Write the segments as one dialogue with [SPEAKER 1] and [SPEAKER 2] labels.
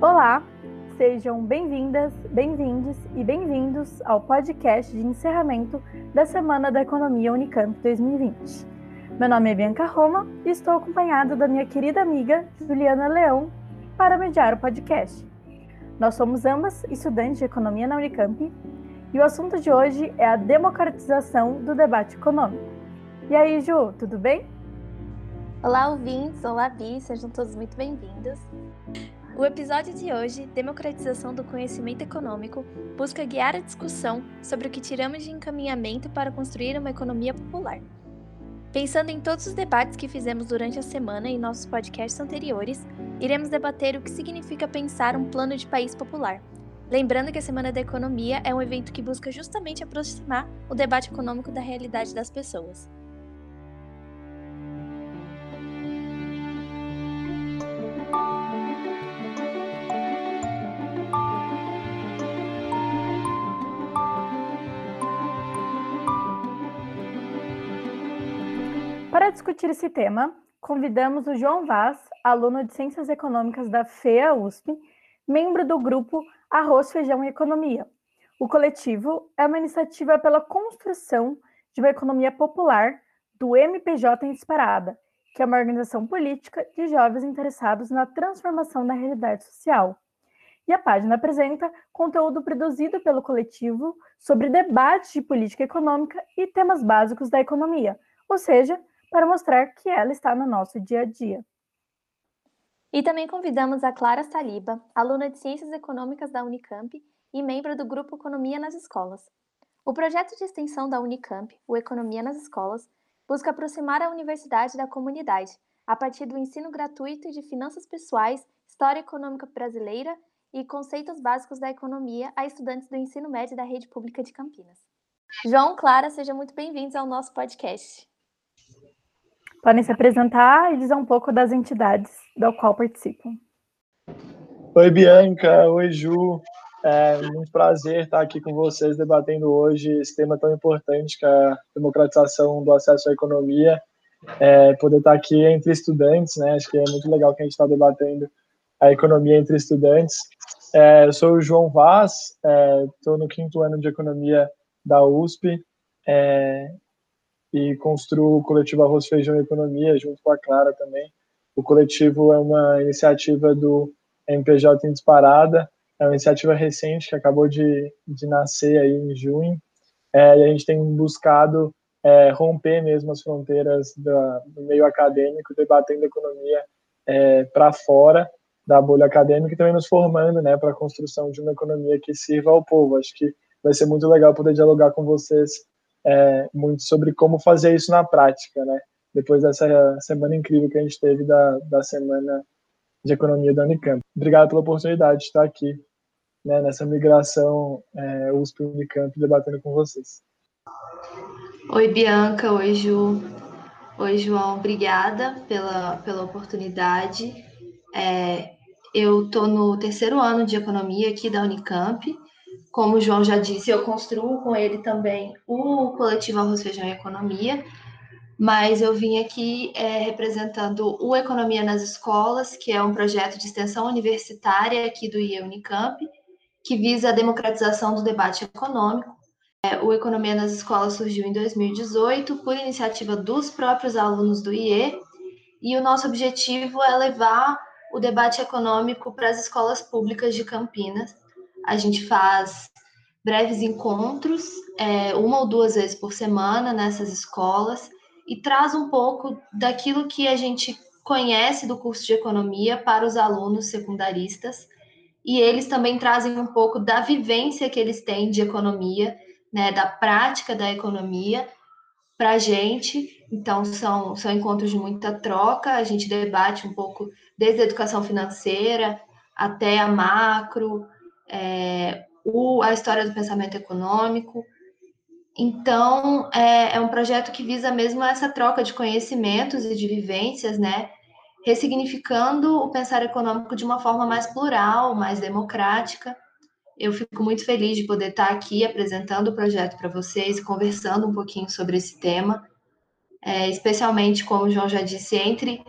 [SPEAKER 1] Olá, sejam bem-vindas, bem-vindos e bem-vindos ao podcast de encerramento da Semana da Economia Unicamp 2020. Meu nome é Bianca Roma e estou acompanhada da minha querida amiga Juliana Leão para mediar o podcast. Nós somos ambas estudantes de economia na Unicamp e o assunto de hoje é a democratização do debate econômico. E aí, Ju, tudo bem?
[SPEAKER 2] Olá, ouvintes! Olá, Bi! Sejam todos muito bem-vindos. O episódio de hoje, Democratização do Conhecimento Econômico, busca guiar a discussão sobre o que tiramos de encaminhamento para construir uma economia popular. Pensando em todos os debates que fizemos durante a semana e nossos podcasts anteriores, iremos debater o que significa pensar um plano de país popular. Lembrando que a Semana da Economia é um evento que busca justamente aproximar o debate econômico da realidade das pessoas.
[SPEAKER 1] Discutir esse tema, convidamos o João Vaz, aluno de Ciências Econômicas da FEA USP, membro do grupo Arroz, Feijão e Economia. O coletivo é uma iniciativa pela construção de uma economia popular do MPJ em Disparada, que é uma organização política de jovens interessados na transformação da realidade social. E a página apresenta conteúdo produzido pelo coletivo sobre debates de política econômica e temas básicos da economia, ou seja, para mostrar que ela está no nosso dia a dia.
[SPEAKER 2] E também convidamos a Clara Saliba, aluna de Ciências Econômicas da Unicamp e membro do grupo Economia nas Escolas. O projeto de extensão da Unicamp, o Economia nas Escolas, busca aproximar a universidade da comunidade, a partir do ensino gratuito de finanças pessoais, história econômica brasileira e conceitos básicos da economia a estudantes do ensino médio da rede pública de Campinas. João, Clara, sejam muito bem-vindos ao nosso podcast.
[SPEAKER 1] Podem se apresentar e dizer um pouco das entidades do qual participam.
[SPEAKER 3] Oi, Bianca. Oi, Ju. É muito prazer estar aqui com vocês debatendo hoje esse tema tão importante que é a democratização do acesso à economia. É, poder estar aqui entre estudantes, né? Acho que é muito legal que a gente está debatendo a economia entre estudantes. É, eu sou o João Vaz, estou é, no quinto ano de economia da USP. E construo o coletivo Arroz, Feijão e Economia, junto com a Clara também. O coletivo é uma iniciativa do MPJ em Disparada, é uma iniciativa recente que acabou de, de nascer aí em junho, é, e a gente tem buscado é, romper mesmo as fronteiras da, do meio acadêmico, debatendo economia é, para fora da bolha acadêmica e também nos formando né, para a construção de uma economia que sirva ao povo. Acho que vai ser muito legal poder dialogar com vocês é, muito sobre como fazer isso na prática, né? Depois dessa semana incrível que a gente teve da, da semana de economia da Unicamp. Obrigado pela oportunidade de estar aqui né, nessa migração é, USP Unicamp debatendo com vocês.
[SPEAKER 4] Oi, Bianca. Oi, Ju. Oi, João. Obrigada pela, pela oportunidade. É, eu estou no terceiro ano de economia aqui da Unicamp como o João já disse, eu construo com ele também o coletivo Arroz, Feijão e Economia, mas eu vim aqui é, representando o Economia nas Escolas, que é um projeto de extensão universitária aqui do IE Unicamp, que visa a democratização do debate econômico. É, o Economia nas Escolas surgiu em 2018 por iniciativa dos próprios alunos do IE, e o nosso objetivo é levar o debate econômico para as escolas públicas de Campinas, a gente faz breves encontros, é, uma ou duas vezes por semana nessas escolas, e traz um pouco daquilo que a gente conhece do curso de economia para os alunos secundaristas, e eles também trazem um pouco da vivência que eles têm de economia, né, da prática da economia para a gente. Então, são, são encontros de muita troca, a gente debate um pouco desde a educação financeira até a macro, é, o, a história do pensamento econômico. Então, é, é, um projeto que visa mesmo essa troca de conhecimentos e de vivências, né? Ressignificando o pensar econômico de uma forma mais plural, mais democrática. Eu fico muito feliz de poder estar aqui apresentando o projeto para vocês, conversando um pouquinho sobre esse tema, é, especialmente, como o João já disse, entre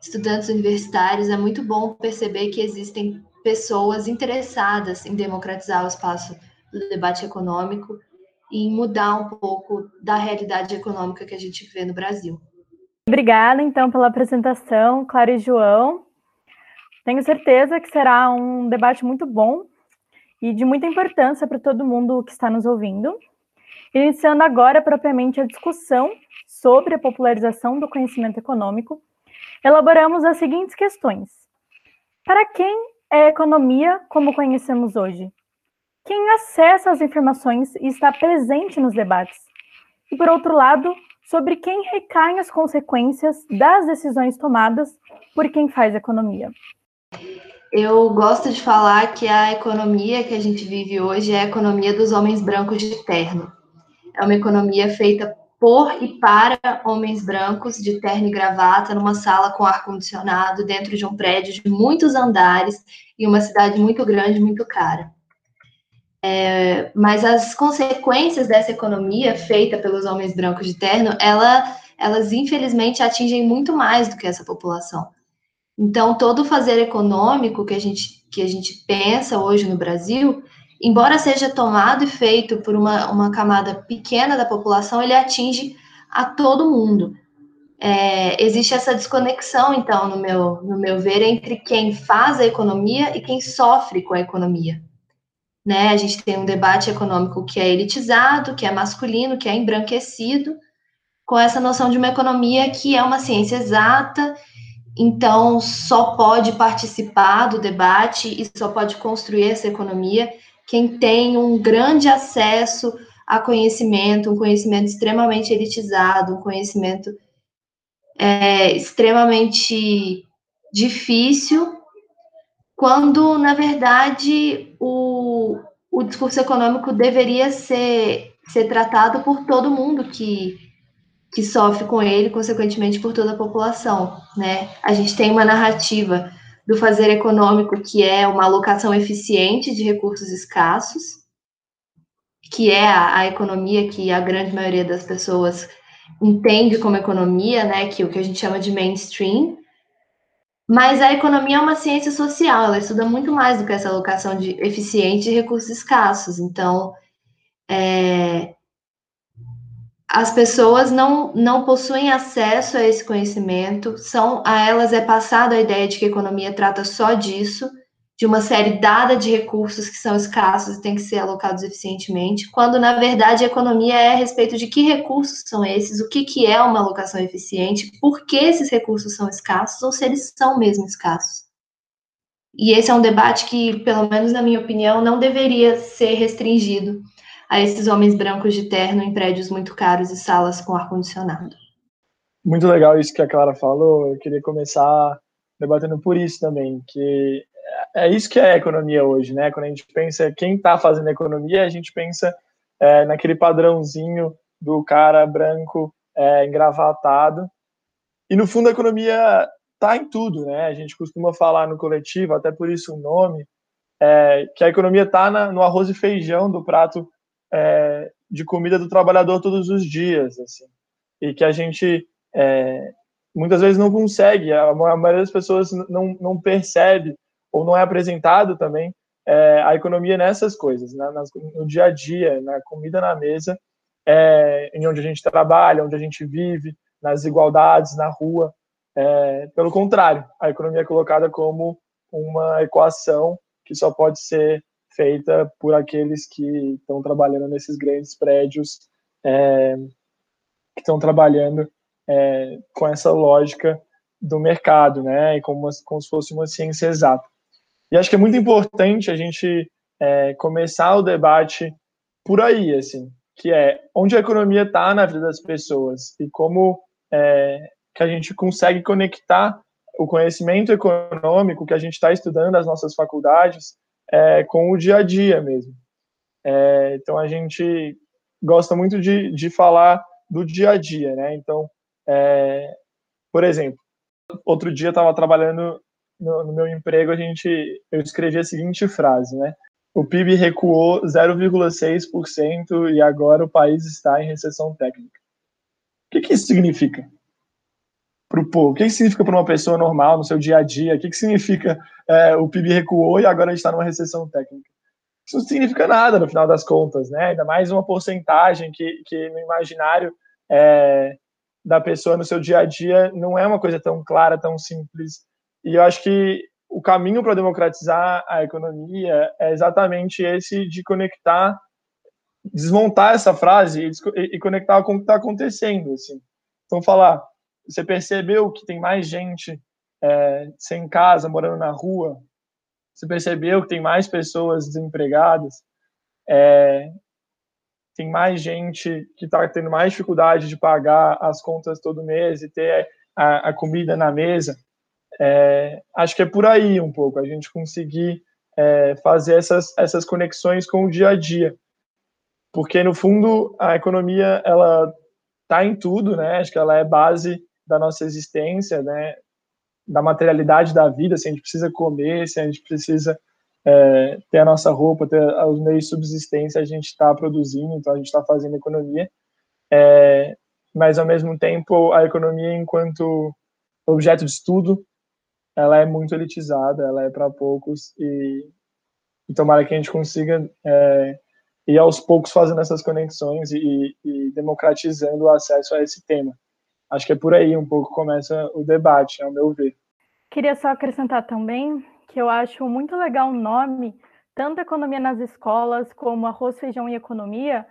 [SPEAKER 4] estudantes universitários. É muito bom perceber que existem pessoas interessadas em democratizar o espaço do debate econômico e mudar um pouco da realidade econômica que a gente vê no Brasil.
[SPEAKER 1] Obrigada, então, pela apresentação, Clara e João. Tenho certeza que será um debate muito bom e de muita importância para todo mundo que está nos ouvindo. Iniciando agora propriamente a discussão sobre a popularização do conhecimento econômico, elaboramos as seguintes questões: Para quem é economia como conhecemos hoje? Quem acessa as informações e está presente nos debates? E por outro lado, sobre quem recaem as consequências das decisões tomadas por quem faz economia.
[SPEAKER 4] Eu gosto de falar que a economia que a gente vive hoje é a economia dos homens brancos de terno. É uma economia feita por e para homens brancos de terno e gravata numa sala com ar condicionado dentro de um prédio de muitos andares e uma cidade muito grande, muito cara. É, mas as consequências dessa economia feita pelos homens brancos de terno, ela, elas infelizmente atingem muito mais do que essa população. Então, todo o fazer econômico que a gente, que a gente pensa hoje no Brasil, embora seja tomado e feito por uma, uma camada pequena da população, ele atinge a todo mundo. É, existe essa desconexão, então, no meu, no meu ver, entre quem faz a economia e quem sofre com a economia. Né? A gente tem um debate econômico que é elitizado, que é masculino, que é embranquecido, com essa noção de uma economia que é uma ciência exata então só pode participar do debate e só pode construir essa economia quem tem um grande acesso a conhecimento, um conhecimento extremamente elitizado, um conhecimento é, extremamente difícil, quando, na verdade, o, o discurso econômico deveria ser, ser tratado por todo mundo que, que sofre com ele, consequentemente, por toda a população, né? A gente tem uma narrativa do fazer econômico que é uma alocação eficiente de recursos escassos, que é a, a economia que a grande maioria das pessoas entende como economia, né? Que é o que a gente chama de mainstream. Mas a economia é uma ciência social, ela estuda muito mais do que essa alocação de eficiente de recursos escassos. Então, é, as pessoas não, não possuem acesso a esse conhecimento, são a elas é passada a ideia de que a economia trata só disso, de uma série dada de recursos que são escassos e têm que ser alocados eficientemente, quando na verdade a economia é a respeito de que recursos são esses, o que, que é uma alocação eficiente, por que esses recursos são escassos ou se eles são mesmo escassos. E esse é um debate que, pelo menos na minha opinião, não deveria ser restringido a esses homens brancos de terno em prédios muito caros e salas com ar-condicionado.
[SPEAKER 3] Muito legal isso que a Clara falou. Eu queria começar debatendo por isso também, que é isso que é a economia hoje, né? Quando a gente pensa quem está fazendo economia, a gente pensa é, naquele padrãozinho do cara branco é, engravatado. E no fundo a economia está em tudo, né? A gente costuma falar no coletivo, até por isso o nome, é, que a economia está no arroz e feijão do prato é, de comida do trabalhador todos os dias, assim, e que a gente é, muitas vezes não consegue, a, maioria das pessoas não, não percebe ou não é apresentado também é, a economia nessas coisas, né, nas, no dia a dia, na comida na mesa, é, em onde a gente trabalha, onde a gente vive, nas igualdades, na rua. É, pelo contrário, a economia é colocada como uma equação que só pode ser feita por aqueles que estão trabalhando nesses grandes prédios, é, que estão trabalhando é, com essa lógica do mercado, né, e como, como se fosse uma ciência exata. E acho que é muito importante a gente é, começar o debate por aí, assim, que é onde a economia está na vida das pessoas e como é, que a gente consegue conectar o conhecimento econômico que a gente está estudando nas nossas faculdades é, com o dia a dia mesmo. É, então a gente gosta muito de, de falar do dia a dia, né? Então, é, por exemplo, outro dia eu estava trabalhando no, no, meu emprego, a gente eu escrevi a seguinte frase, né? O PIB recuou 0,6% e agora o país está em recessão técnica. O que, que isso significa? Para o povo? O que, significa para uma pessoa normal no seu dia a dia? O que, que significa é, o PIB recuou e agora a gente está numa recessão técnica? Isso não significa nada no final das contas, né? Ainda mais uma porcentagem que, que no imaginário é, da pessoa no seu dia a dia não é uma coisa tão clara, tão simples. E eu acho que o caminho para democratizar a economia é exatamente esse de conectar, desmontar essa frase e, e conectar com o que está acontecendo. Assim. Então, falar, você percebeu que tem mais gente é, sem casa, morando na rua? Você percebeu que tem mais pessoas desempregadas? É, tem mais gente que está tendo mais dificuldade de pagar as contas todo mês e ter a, a comida na mesa? É, acho que é por aí um pouco, a gente conseguir é, fazer essas, essas conexões com o dia a dia. Porque, no fundo, a economia, ela está em tudo, né? Acho que ela é base da nossa existência, né? Da materialidade da vida, se a gente precisa comer, se a gente precisa é, ter a nossa roupa, ter os meios de subsistência, a gente está produzindo, então a gente está fazendo economia. É, mas, ao mesmo tempo, a economia, enquanto objeto de estudo, ela é muito elitizada, ela é para poucos e, e tomara que a gente consiga é, ir aos poucos fazendo essas conexões e, e, democratizando o acesso a esse tema. Acho que é por aí um pouco começa o debate, ao meu ver.
[SPEAKER 1] Queria só acrescentar também que eu acho muito legal o nome, tanto economia nas escolas como arroz, feijão e economia,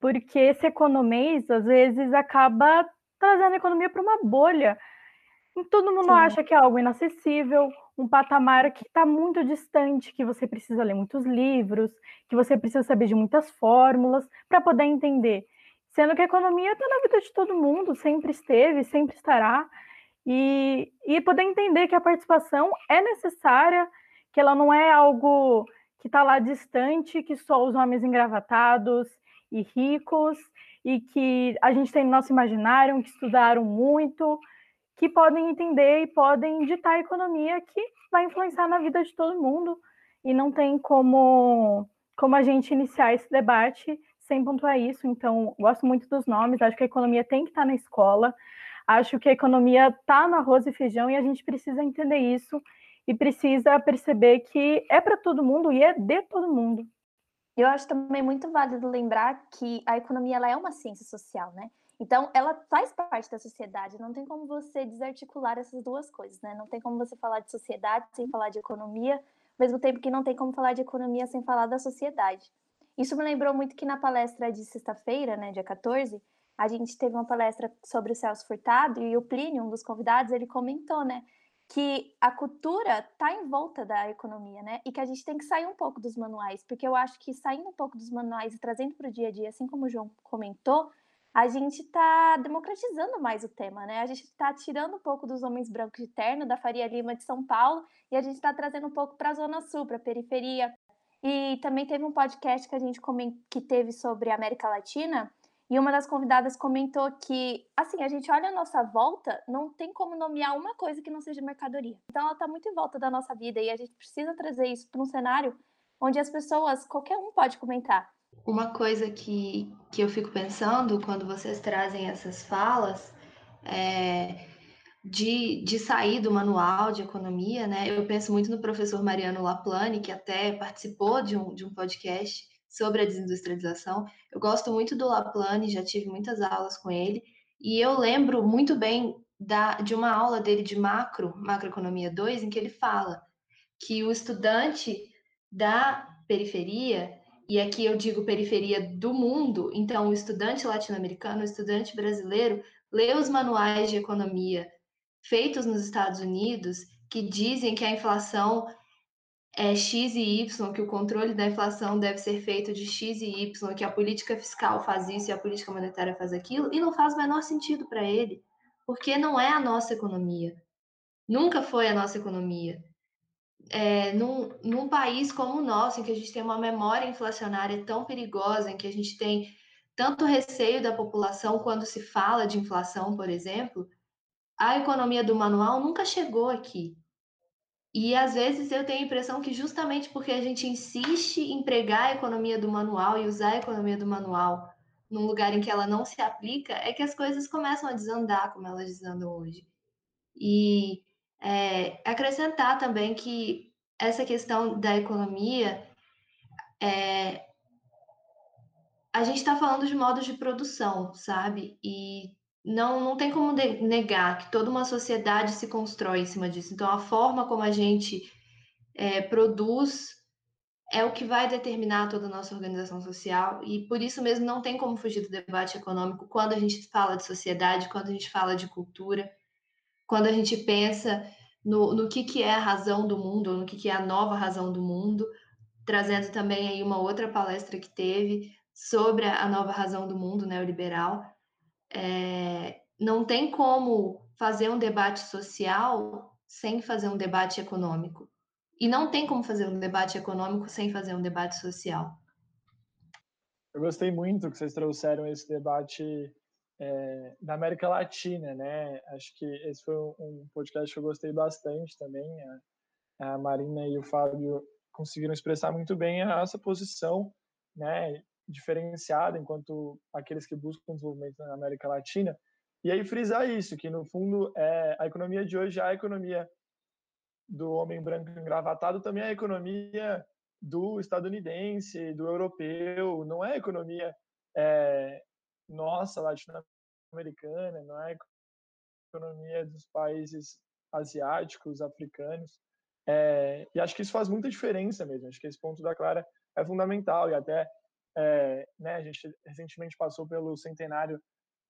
[SPEAKER 1] porque esse economês às vezes acaba trazendo a economia para uma bolha todo mundo Sim. acha que é algo inacessível, um patamar que está muito distante, que você precisa ler muitos livros, que você precisa saber de muitas fórmulas para poder entender. Sendo que a economia está na vida de todo mundo, sempre esteve, sempre estará. E, e poder entender que a participação é necessária, que ela não é algo que está lá distante, que só os homens engravatados e ricos, e que a gente tem no nosso imaginário, que estudaram muito, que podem entender e podem ditar a economia que vai influenciar na vida de todo mundo. E não tem como, como a gente iniciar esse debate sem pontuar isso. Então, gosto muito dos nomes, acho que a economia tem que estar na escola, acho que a economia está no arroz e feijão e a gente precisa entender isso e precisa perceber que é para todo mundo e é de todo mundo.
[SPEAKER 2] Eu acho também muito válido lembrar que a economia ela é uma ciência social, né? Então, ela faz parte da sociedade, não tem como você desarticular essas duas coisas, né? Não tem como você falar de sociedade sem falar de economia, ao mesmo tempo que não tem como falar de economia sem falar da sociedade. Isso me lembrou muito que na palestra de sexta-feira, né, dia 14, a gente teve uma palestra sobre o Celso Furtado e o Plínio, um dos convidados, ele comentou, né, que a cultura está em volta da economia, né? E que a gente tem que sair um pouco dos manuais, porque eu acho que saindo um pouco dos manuais e trazendo para o dia a dia, assim como o João comentou, a gente está democratizando mais o tema, né? A gente está tirando um pouco dos homens brancos de terno, da Faria Lima de São Paulo, e a gente está trazendo um pouco para a Zona Sul, para a periferia. E também teve um podcast que a gente que teve sobre a América Latina, e uma das convidadas comentou que, assim, a gente olha a nossa volta, não tem como nomear uma coisa que não seja mercadoria. Então, ela está muito em volta da nossa vida e a gente precisa trazer isso para um cenário onde as pessoas, qualquer um pode comentar.
[SPEAKER 4] Uma coisa que, que eu fico pensando quando vocês trazem essas falas é de, de sair do manual de economia, né? Eu penso muito no professor Mariano Laplane, que até participou de um, de um podcast sobre a desindustrialização. Eu gosto muito do Laplane, já tive muitas aulas com ele, e eu lembro muito bem da, de uma aula dele de macro, macroeconomia 2, em que ele fala que o estudante da periferia e aqui eu digo periferia do mundo, então o estudante latino-americano, o estudante brasileiro, lê os manuais de economia feitos nos Estados Unidos que dizem que a inflação é X e Y, que o controle da inflação deve ser feito de X e Y, que a política fiscal faz isso e a política monetária faz aquilo, e não faz o menor sentido para ele, porque não é a nossa economia. Nunca foi a nossa economia é, num, num país como o nosso, em que a gente tem uma memória inflacionária tão perigosa, em que a gente tem tanto receio da população quando se fala de inflação, por exemplo, a economia do manual nunca chegou aqui. E às vezes eu tenho a impressão que justamente porque a gente insiste em pregar a economia do manual e usar a economia do manual num lugar em que ela não se aplica, é que as coisas começam a desandar como elas desandam hoje. E é, acrescentar também que essa questão da economia, é, a gente está falando de modos de produção, sabe? E não, não tem como negar que toda uma sociedade se constrói em cima disso. Então, a forma como a gente é, produz é o que vai determinar toda a nossa organização social, e por isso mesmo não tem como fugir do debate econômico quando a gente fala de sociedade, quando a gente fala de cultura, quando a gente pensa no, no que, que é a razão do mundo, no que, que é a nova razão do mundo, trazendo também aí uma outra palestra que teve sobre a nova razão do mundo neoliberal. É, não tem como fazer um debate social sem fazer um debate econômico. E não tem como fazer um debate econômico sem fazer um debate social.
[SPEAKER 3] Eu gostei muito que vocês trouxeram esse debate é, da América Latina, né? Acho que esse foi um podcast que eu gostei bastante também. A, a Marina e o Fábio conseguiram expressar muito bem a nossa posição, né? Diferenciada enquanto aqueles que buscam desenvolvimento na América Latina. E aí frisar isso, que no fundo é, a economia de hoje é a economia do homem branco engravatado também é a economia do estadunidense, do europeu, não é a economia é, nossa, latino-americana, não é a economia dos países asiáticos, africanos. É, e acho que isso faz muita diferença mesmo. Acho que esse ponto da Clara é fundamental. E até é, né, a gente recentemente passou pelo centenário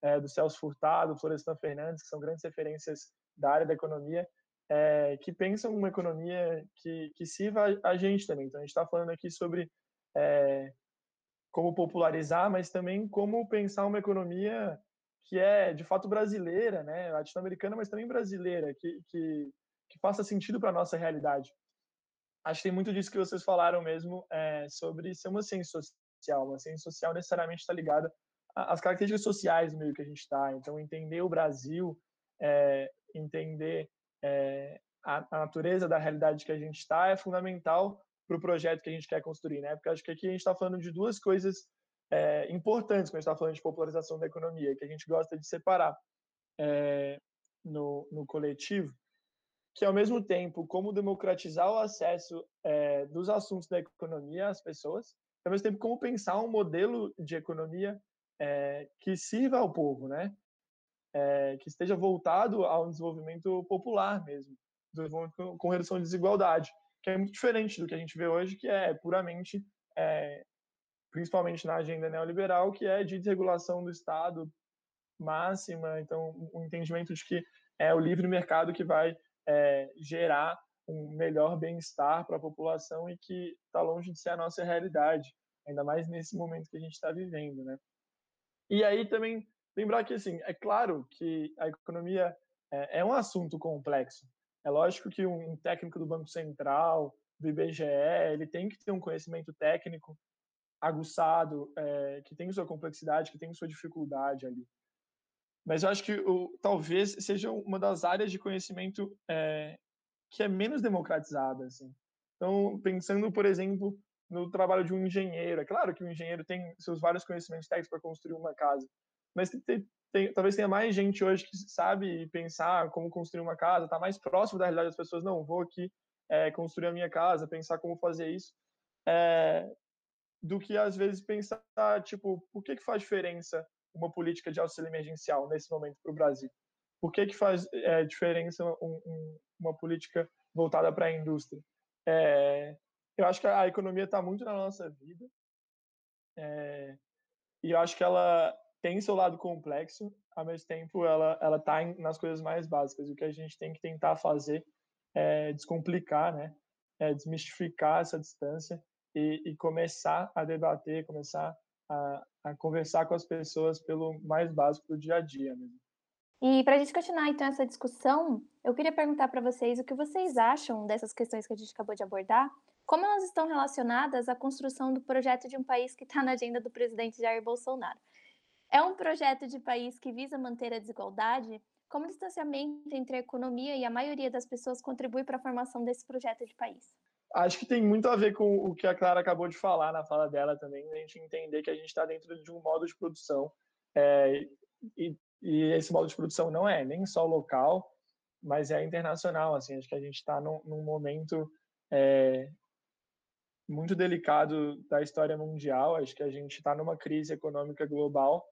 [SPEAKER 3] é, do Celso Furtado, Florestan Fernandes, que são grandes referências da área da economia é, que pensam uma economia que, que sirva a gente também. Então, a gente está falando aqui sobre é, como popularizar, mas também como pensar uma economia que é, de fato, brasileira, né? latino-americana, mas também brasileira, que, que, que faça sentido para a nossa realidade. Acho que tem muito disso que vocês falaram mesmo é, sobre ser uma ciência social. Uma ciência social necessariamente está ligada às características sociais do meio que a gente está. Então, entender o Brasil, é, entender é, a, a, natureza da realidade que a gente está é fundamental para o projeto que a gente quer construir, né? Porque acho que aqui a gente está falando de duas coisas é, importantes quando a gente está falando de popularização da economia, que a gente gosta de separar é, no, no coletivo, que ao mesmo tempo como democratizar o acesso é, dos assuntos da economia às pessoas, ao mesmo tempo como pensar um modelo de economia é, que sirva ao povo, né? é, que esteja voltado ao desenvolvimento popular mesmo, desenvolvimento com redução de desigualdade, que é muito diferente do que a gente vê hoje, que é puramente, é, principalmente na agenda neoliberal, que é de desregulação do Estado máxima, então um entendimento de que é o livre mercado que vai gerar um melhor bem-estar para a população e que está longe de ser a nossa realidade, ainda mais nesse momento que a gente está vivendo, né? E aí também lembrar que, assim, é claro que a economia é, é um assunto complexo. É lógico que um técnico do Banco Central, do IBGE, ele tem que ter um conhecimento técnico aguçado, é, que tem sua complexidade, que tem sua dificuldade ali. Mas eu acho que o, talvez seja uma das áreas de conhecimento é, que é menos democratizada. Assim. Então, pensando, por exemplo, no trabalho de um engenheiro. É claro que o engenheiro tem seus vários conhecimentos técnicos para construir uma casa, mas tem, tem, talvez tenha mais gente hoje que sabe pensar como construir uma casa, está mais próximo da realidade das pessoas. Não, vou aqui é, construir a minha casa, pensar como fazer isso, é, do que às vezes pensar, tipo, por que, que faz diferença uma política de auxílio emergencial nesse momento para o Brasil? Por que, que faz é, diferença um, um, uma política voltada para a indústria? É, eu acho que a economia está muito na nossa vida é, e eu acho que ela tem seu lado complexo, ao mesmo tempo ela ela está nas coisas mais básicas. O que a gente tem que tentar fazer é descomplicar, né? É desmistificar essa distância e, e começar a debater, começar a, a, conversar com as pessoas pelo mais básico do dia a dia mesmo.
[SPEAKER 2] E para a gente continuar então essa discussão, eu queria perguntar para vocês o que vocês acham dessas questões que a gente acabou de abordar, como elas estão relacionadas à construção do projeto de um país que está na agenda do presidente Jair Bolsonaro. É um projeto de país que visa manter a desigualdade? Como o distanciamento entre a economia e a maioria das pessoas contribui para a formação desse projeto de país?
[SPEAKER 3] Acho que tem muito a ver com o que a Clara acabou de falar na fala dela também, a gente entender que a gente está dentro de um modo de produção é, e, e, esse modo de produção não é nem só local, mas é internacional. Assim, acho que a gente está num, num, momento é, muito delicado da história mundial. Acho que a gente está numa crise econômica global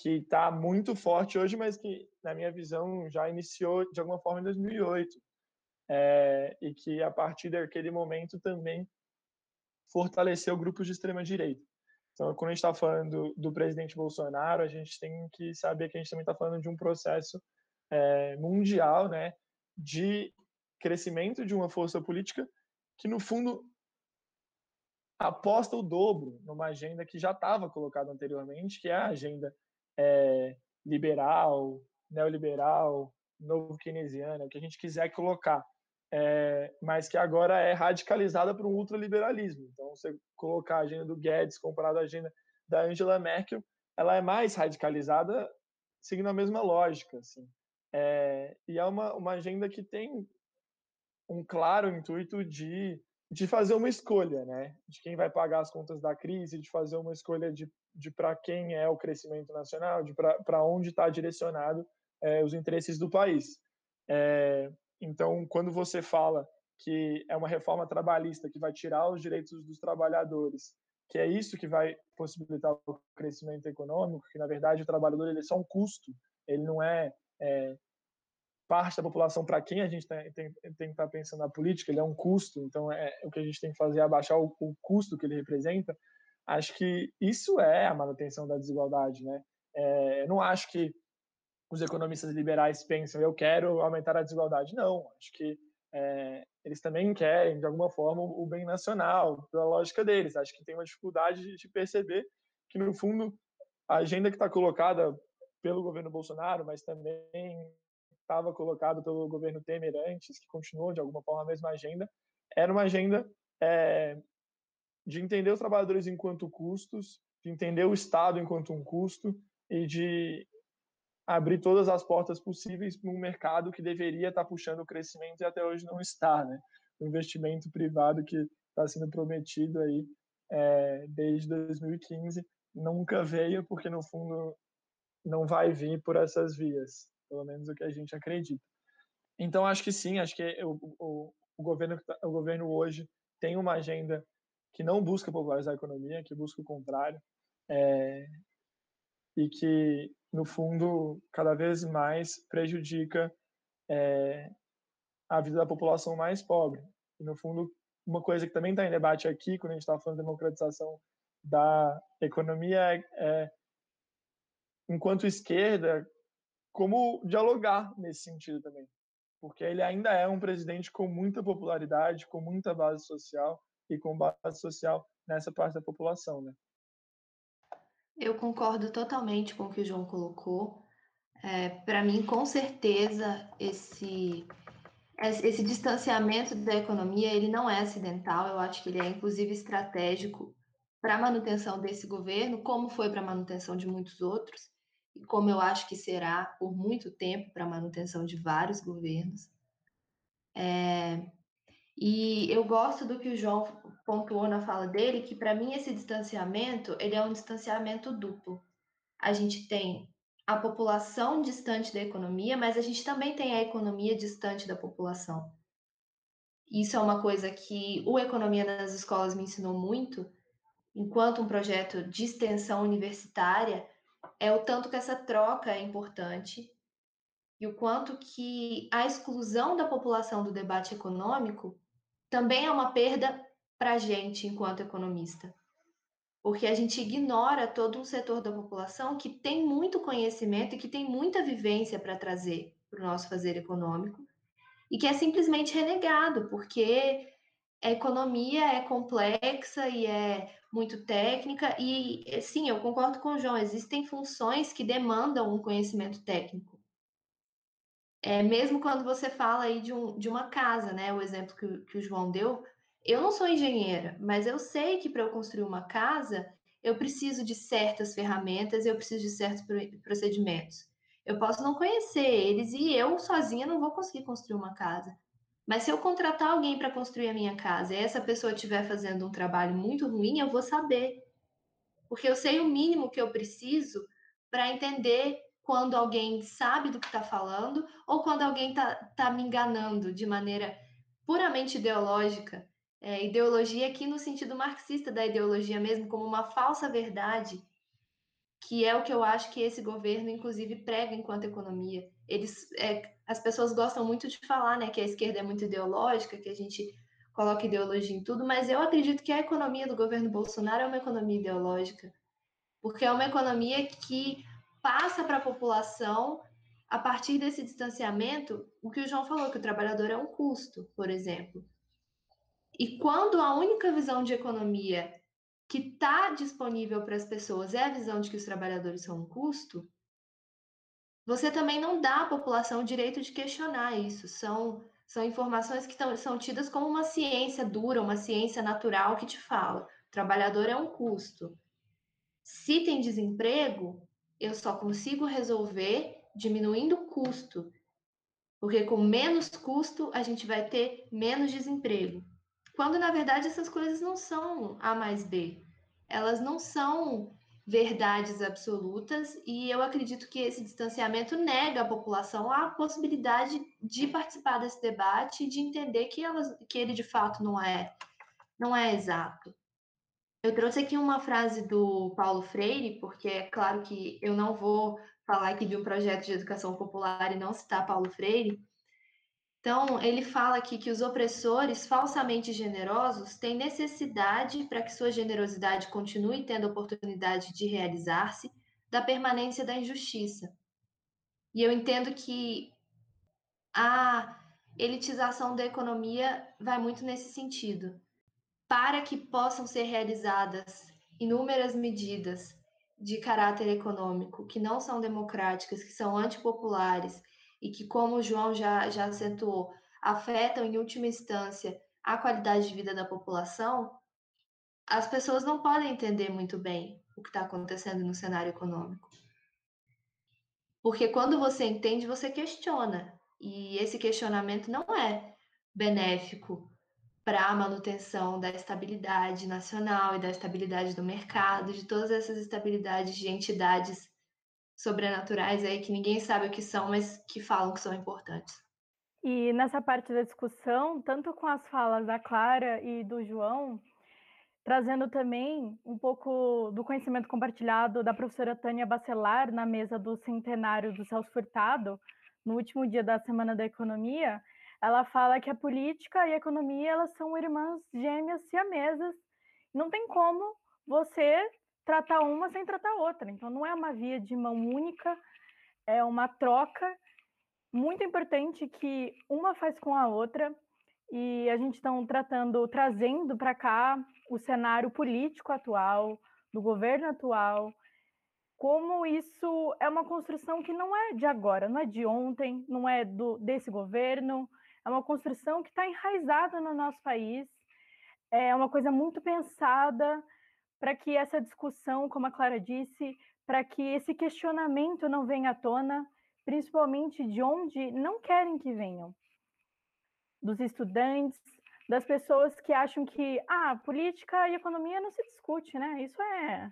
[SPEAKER 3] que está muito forte hoje, mas que, na minha visão, já iniciou de alguma forma em 2008. É, e que, a partir daquele momento, também fortaleceu grupos de extrema-direita. Então, quando a gente está falando do, do, presidente Bolsonaro, a gente tem que saber que a gente também está falando de um processo é, mundial né, de crescimento de uma força política que, no fundo, aposta o dobro numa agenda que já estava colocada anteriormente, que é a agenda é, liberal, neoliberal, novo keynesiana, o que a gente quiser colocar, é, mas que agora é radicalizada para um ultraliberalismo. Então, você colocar a agenda do Guedes comparada à agenda da Angela Merkel, ela é mais radicalizada seguindo a mesma lógica, assim. É, e é uma, uma agenda que tem um claro intuito de de fazer uma escolha, né? De quem vai pagar as contas da crise, de fazer uma escolha de, de para quem é o crescimento nacional, de para onde está direcionado é, os interesses do país. É, então, quando você fala que é uma reforma trabalhista que vai tirar os direitos dos trabalhadores, que é isso que vai possibilitar o crescimento econômico, que na verdade o trabalhador ele é só um custo, ele não é, é parte da população para quem a gente tem, tem, tem, que estar tá pensando na política, ele é um custo, então é, o que a gente tem que fazer é abaixar o, o, custo que ele representa. Acho que isso é a manutenção da desigualdade, né? É, eu não acho que os economistas liberais pensam eu quero aumentar a desigualdade, não. Acho que é, eles também querem, de alguma forma, o bem nacional, pela lógica deles. Acho que tem uma dificuldade de perceber que, no fundo, a agenda que está colocada pelo governo Bolsonaro, mas também estava colocado pelo governo Temer antes, que continuou de alguma forma a mesma agenda, era uma agenda é, de entender os trabalhadores enquanto custos, de entender o Estado enquanto um custo e de abrir todas as portas possíveis para um mercado que deveria estar puxando o crescimento e até hoje não está, né? O investimento privado que está sendo prometido aí é, desde 2015 nunca veio porque no fundo não vai vir por essas vias pelo menos o que a gente acredita. Então, acho que sim, acho que o, o, o, governo, tá, o governo hoje tem uma agenda que não busca popularizar a economia, que busca o contrário, é, e que, no fundo, cada vez mais prejudica é, a vida da população mais pobre. E, no fundo, uma coisa que também está em debate aqui, quando a gente está falando de democratização da economia, é, é enquanto esquerda, como dialogar nesse sentido também. Porque ele ainda é um presidente com muita popularidade, com muita base social e com base social nessa parte da população, né?
[SPEAKER 4] Eu concordo totalmente com o que o João colocou. É, Para mim, com certeza, esse esse distanciamento da economia ele não é acidental. Eu acho que ele é inclusive estratégico para a manutenção desse governo, como foi para a manutenção de muitos outros e como eu acho que será por muito tempo para manutenção de vários governos. É, e eu gosto do que o João pontuou na fala dele, que para mim esse distanciamento ele é um distanciamento duplo. A gente tem a população distante da economia, mas a gente também tem a economia distante da população. Isso é uma coisa que o Economia nas Escolas me ensinou muito, enquanto um projeto de extensão universitária, é o tanto que essa troca é importante e o quanto que a exclusão da população do debate econômico também é uma perda para a gente enquanto economista. Porque a gente ignora todo um setor da população que tem muito conhecimento e que tem muita vivência para trazer para o nosso fazer econômico e que é simplesmente renegado, porque a economia é complexa e é muito técnica, e sim, eu concordo com o João, existem funções que demandam um conhecimento técnico. É, mesmo quando você fala aí de, um, de uma casa, né? O exemplo que, que o João deu, eu não sou engenheira, mas eu sei que para eu construir uma casa, eu preciso de certas ferramentas, eu preciso de certos procedimentos. Eu posso não conhecer eles e eu sozinha não vou conseguir construir uma casa. Mas se eu contratar alguém para construir a minha casa e essa pessoa estiver fazendo um trabalho muito ruim, eu vou saber. Porque eu sei o mínimo que eu preciso para entender quando alguém sabe do que está falando ou quando alguém está tá me enganando de maneira puramente ideológica. É, ideologia aqui no sentido marxista da ideologia mesmo, como uma falsa verdade, que é o que eu acho que esse governo, inclusive, prega enquanto economia. Eles, é, as pessoas gostam muito de falar né, que a esquerda é muito ideológica, que a gente coloca ideologia em tudo, mas eu acredito que a economia do governo Bolsonaro é uma economia ideológica, porque é uma economia que passa para a população, a partir desse distanciamento, o que o João falou, que o trabalhador é um custo, por exemplo. E quando a única visão de economia que está disponível para as pessoas é a visão de que os trabalhadores são um custo, você também não dá à população o direito de questionar isso. São, são informações que tão, são tidas como uma ciência dura, uma ciência natural que te fala. O trabalhador é um custo. Se tem desemprego, eu só consigo resolver diminuindo o custo, porque com menos custo a gente vai ter menos desemprego. Quando na verdade essas coisas não são A mais B, elas não são verdades absolutas e eu acredito que esse distanciamento nega à população a possibilidade de participar desse debate e de entender que, elas, que ele de fato não é não é exato. Eu trouxe aqui uma frase do Paulo Freire, porque é claro que eu não vou falar aqui de um projeto de educação popular e não citar Paulo Freire. Então, ele fala aqui que os opressores falsamente generosos têm necessidade, para que sua generosidade continue tendo oportunidade de realizar-se, da permanência da injustiça. E eu entendo que a elitização da economia vai muito nesse sentido para que possam ser realizadas inúmeras medidas de caráter econômico que não são democráticas, que são antipopulares e que, como o João já, já acentuou, afetam em última instância a qualidade de vida da população, as pessoas não podem entender muito bem o que está acontecendo no cenário econômico. Porque quando você entende, você questiona. E esse questionamento não é benéfico para a manutenção da estabilidade nacional e da estabilidade do mercado, de todas essas estabilidades de entidades sobrenaturais aí que ninguém sabe o que são, mas que falam que são importantes.
[SPEAKER 1] E nessa parte da discussão, tanto com as falas da Clara e do João, trazendo também um pouco do conhecimento compartilhado da professora Tânia Bacelar na mesa do centenário do Celso Furtado, no último dia da Semana da Economia, ela fala que a política e a economia elas são irmãs gêmeas siamesas. Não tem como você tratar uma sem tratar outra. Então não é uma via de mão única, é uma troca muito importante que uma faz com a outra. E a gente está tratando, trazendo para cá o cenário político atual, do governo atual, como isso é uma construção que não é de agora, não é de ontem, não é do, desse governo, é uma construção que está enraizada no nosso país, é uma coisa muito pensada para que essa discussão, como a Clara disse, para que esse questionamento não venha à tona, principalmente de onde não querem que venham. Dos estudantes, das pessoas que acham que ah, política e economia não se discute, né? Isso é.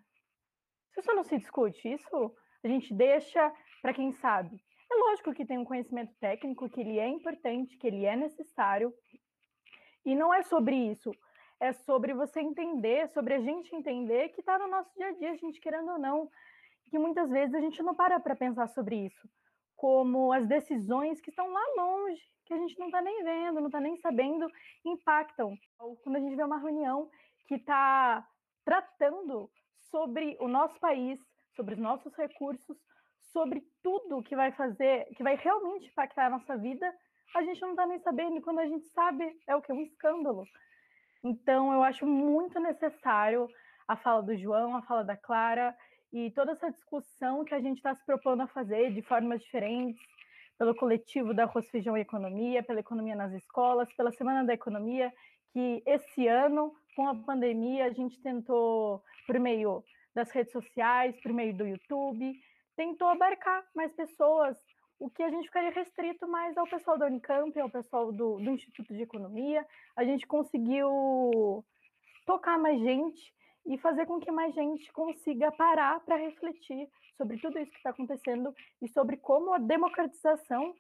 [SPEAKER 1] Isso não se discute, isso a gente deixa para quem sabe. É lógico que tem um conhecimento técnico, que ele é importante, que ele é necessário. E não é sobre isso. É sobre você entender, sobre a gente entender que está no nosso dia a dia, a gente querendo ou não, que muitas vezes a gente não para para pensar sobre isso. Como as decisões que estão lá longe, que a gente não está nem vendo, não está nem sabendo, impactam. Quando a gente vê uma reunião que está tratando sobre o nosso país, sobre os nossos recursos, sobre tudo que vai fazer, que vai realmente impactar a nossa vida, a gente não está nem sabendo, e quando a gente sabe, é o que? Um escândalo. Então, eu acho muito necessário a fala do João, a fala da Clara, e toda essa discussão que a gente está se propondo a fazer de formas diferentes, pelo coletivo da Arroz, Feijão e Economia, pela Economia nas Escolas, pela Semana da Economia, que esse ano, com a pandemia, a gente tentou, por meio das redes sociais, por meio do YouTube, tentou abarcar mais pessoas, o que a gente ficaria restrito mais ao pessoal da Unicamp, ao pessoal do, do Instituto de Economia. A gente conseguiu tocar mais gente e fazer com que mais gente consiga parar para refletir sobre tudo isso que está acontecendo e sobre como a democratização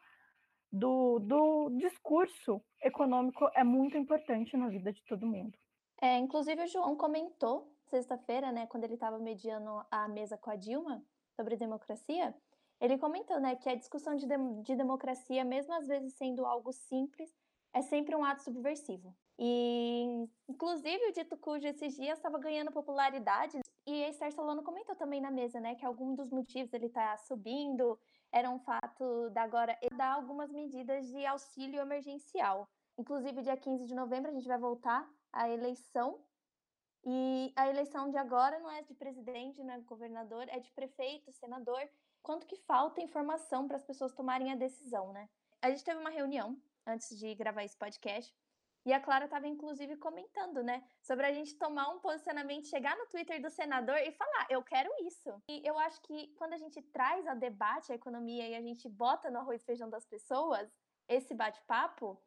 [SPEAKER 1] do, do discurso econômico é muito importante na vida de todo mundo.
[SPEAKER 2] É, inclusive, o João comentou sexta-feira, né, quando ele estava mediando a mesa com a Dilma sobre democracia, ele comentou né, que a discussão de, de, de democracia, mesmo às vezes sendo algo simples, é sempre um ato subversivo. E, inclusive, o dito cujo esses dias estava ganhando popularidade. E a Esther Solano comentou também na mesa, né, que algum dos motivos ele está subindo era um fato da agora dar algumas medidas de auxílio emergencial. Inclusive, dia 15 de novembro, a gente vai voltar à eleição. E a eleição de agora não é de presidente, não é governador, é de prefeito, senador. Quanto que falta informação para as pessoas tomarem a decisão, né? A gente teve uma reunião antes de gravar esse podcast e a Clara estava, inclusive, comentando, né? Sobre a gente tomar um posicionamento, chegar no Twitter do senador e falar, eu quero isso. E eu acho que quando a gente traz a debate a economia e a gente bota no arroz e feijão das pessoas, esse bate-papo,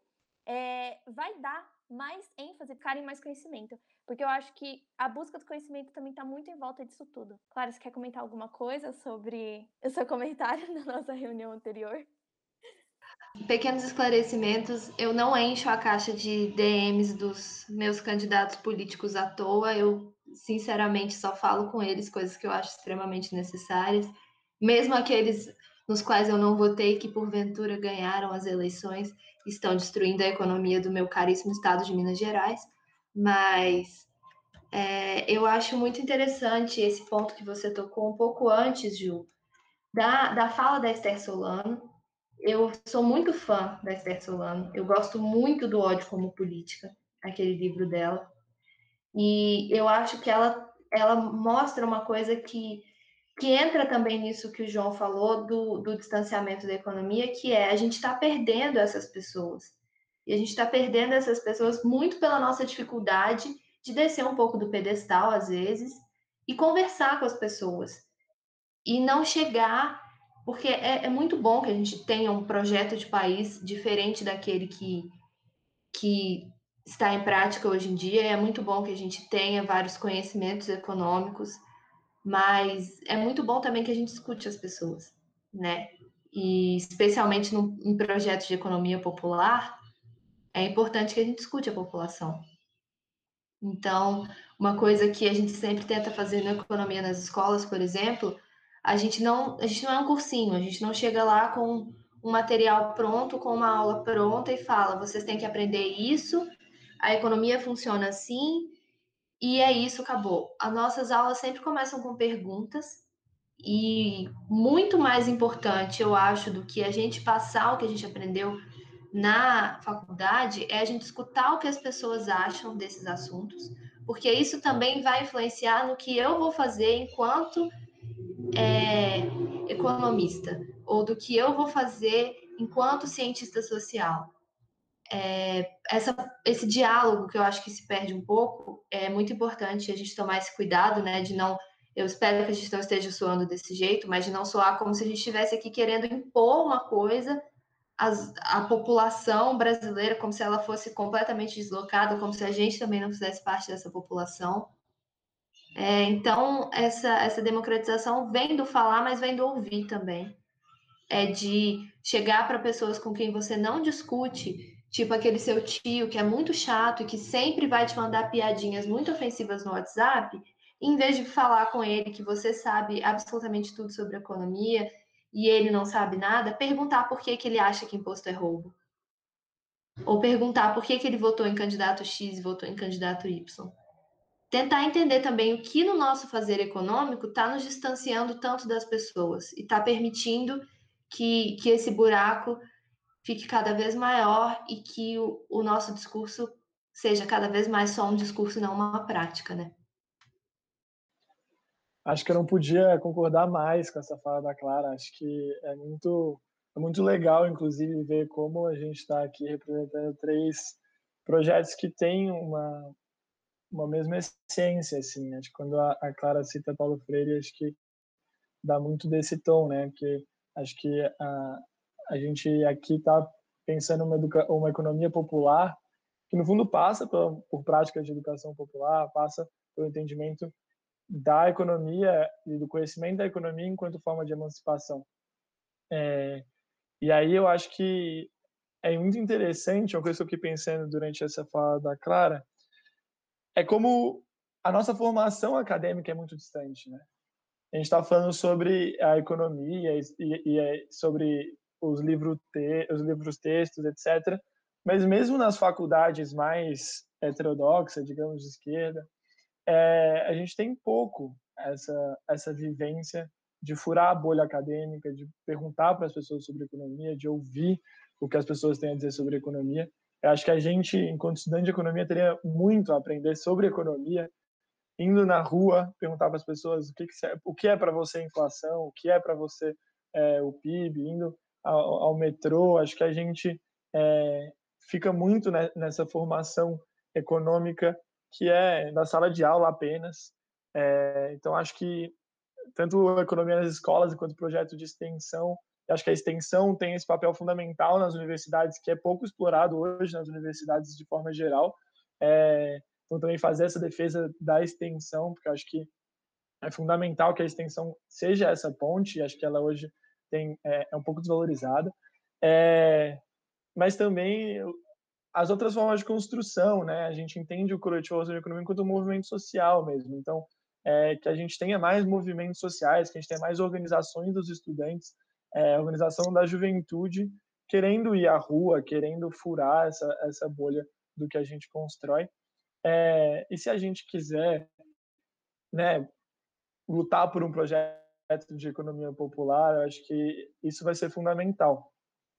[SPEAKER 2] é, vai dar mais ênfase, ficarem mais conhecimento. Porque eu acho que a busca do conhecimento também está muito em volta disso tudo. Clara, você quer comentar alguma coisa sobre o seu comentário na nossa reunião anterior?
[SPEAKER 4] Pequenos esclarecimentos, eu não encho a caixa de DMs dos meus candidatos políticos à toa, eu sinceramente só falo com eles coisas que eu acho extremamente necessárias, mesmo aqueles nos quais eu não votei, que porventura ganharam as eleições, estão destruindo a economia do meu caríssimo estado de Minas Gerais, mas é, eu acho muito interessante esse ponto que você tocou um pouco antes, Ju, da, da fala da Esther Solano, eu sou muito fã da Esther Solano. Eu gosto muito do Ódio como Política, aquele livro dela. E eu acho que ela, ela mostra uma coisa que, que entra também nisso que o João falou do, do distanciamento da economia, que é a gente está perdendo essas pessoas. E a gente está perdendo essas pessoas muito pela nossa dificuldade de descer um pouco do pedestal, às vezes, e conversar com as pessoas. E não chegar porque é, é, muito bom que a gente tenha um projeto de país diferente daquele que, que está em prática hoje em dia. É muito bom que a gente tenha vários conhecimentos econômicos, mas é muito bom também que a gente escute as pessoas, né? E especialmente num, em projetos de economia popular, é importante que a gente escute a população. Então, uma coisa que a gente sempre tenta fazer na economia nas escolas, por exemplo, a gente não, a gente não é um cursinho, a gente não chega lá com um material pronto, com uma aula pronta e fala, vocês têm que aprender isso, a economia funciona assim, e é isso, acabou. As nossas aulas sempre começam com perguntas, e muito mais importante, eu acho, do que a gente passar o que a gente aprendeu na faculdade, é a gente escutar o que as pessoas acham desses assuntos, porque isso também vai influenciar no que eu vou fazer enquanto é, economista ou do que eu vou fazer enquanto cientista social. É, essa, esse diálogo que eu acho que se perde um pouco é muito importante a gente tomar esse cuidado, né, de não eu espero que a gente não esteja soando desse jeito, mas de não soar como se a gente estivesse aqui querendo impor uma coisa à, à população brasileira, como se ela fosse completamente deslocada, como se a gente também não fizesse parte dessa população. É, então, essa, essa democratização vem do falar, mas vem do ouvir também. É de chegar para pessoas com quem você não discute, tipo aquele seu tio que é muito chato e que sempre vai te mandar piadinhas muito ofensivas no WhatsApp, em vez de falar com ele que você sabe absolutamente tudo sobre economia e ele não sabe nada, perguntar por que, que ele acha que imposto é roubo. Ou perguntar por que, que ele votou em candidato X e votou em candidato Y tentar entender também o que no nosso fazer econômico está nos distanciando tanto das pessoas e está permitindo que, que esse buraco fique cada vez maior e que o, o nosso discurso seja cada vez mais só um discurso e não uma prática, né?
[SPEAKER 3] Acho que eu não podia concordar mais com essa fala da Clara. Acho que é muito, é muito legal, inclusive, ver como a gente está aqui representando três projetos que têm uma, uma mesma essência, assim. Acho que quando a, a Clara cita Paulo Freire, acho que dá muito desse tom, né? Que acho que a, a gente aqui está pensando uma, educa uma economia popular que no fundo passa por, por práticas de educação popular, passa pelo entendimento da economia e do conhecimento da economia enquanto forma de emancipação. É, e aí eu acho que é muito interessante, uma coisa que eu fiquei pensando durante essa fala da Clara, é como a nossa formação acadêmica é muito distante, né? A gente está falando sobre a economia e, e, e é sobre os, livro te, os livros textos, etc. Mas mesmo nas faculdades mais heterodoxas, digamos, de esquerda, é, a gente tem pouco essa, essa vivência de furar a bolha acadêmica, de perguntar para as pessoas sobre economia, de ouvir o que as pessoas têm a dizer sobre economia. Eu acho que a gente, enquanto estudante de economia, teria muito a aprender sobre economia, indo na rua, perguntar para as pessoas o que, que, o que é para você inflação, o que é para você é, o PIB, indo ao, ao, metrô. Acho que a gente é, fica muito nessa formação econômica que é na sala de aula apenas. É, então, acho que tanto a economia nas escolas quanto o projeto de extensão, acho que a extensão tem esse papel fundamental nas universidades, que é pouco explorado hoje nas universidades de forma geral. É, então, também fazer essa defesa da extensão, porque acho que é fundamental que a extensão seja essa ponte, acho que ela hoje tem, é, é um pouco desvalorizada. É, mas também as outras formas de construção, né? A gente entende o coletivo economia enquanto um movimento social mesmo. Então, é, que a gente tenha mais movimentos sociais, que a gente tenha mais organizações dos estudantes, é, organização da juventude, querendo ir à rua, querendo furar essa, essa bolha do que a gente constrói. É, e se a gente quiser né, lutar por um projeto de economia popular, eu acho que isso vai ser fundamental.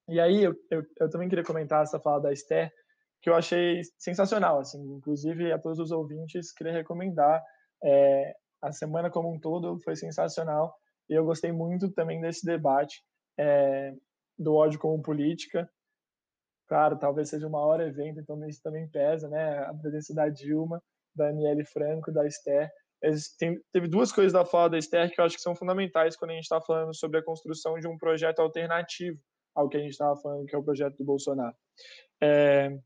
[SPEAKER 3] E aí, eu, eu, eu, também queria comentar essa fala da Esther, que eu achei sensacional, assim, inclusive a todos os ouvintes, queria recomendar. É, a semana como um todo foi sensacional, e eu gostei muito também desse debate é, do ódio como política. Claro, talvez seja uma hora evento, então isso também pesa, né? A presença da Dilma, da Aniele Franco, da Esther. Tem, teve duas coisas da fala da Esther que eu acho que são fundamentais quando a gente está falando sobre a construção de um projeto alternativo ao que a gente estava falando, que é o projeto do Bolsonaro. É,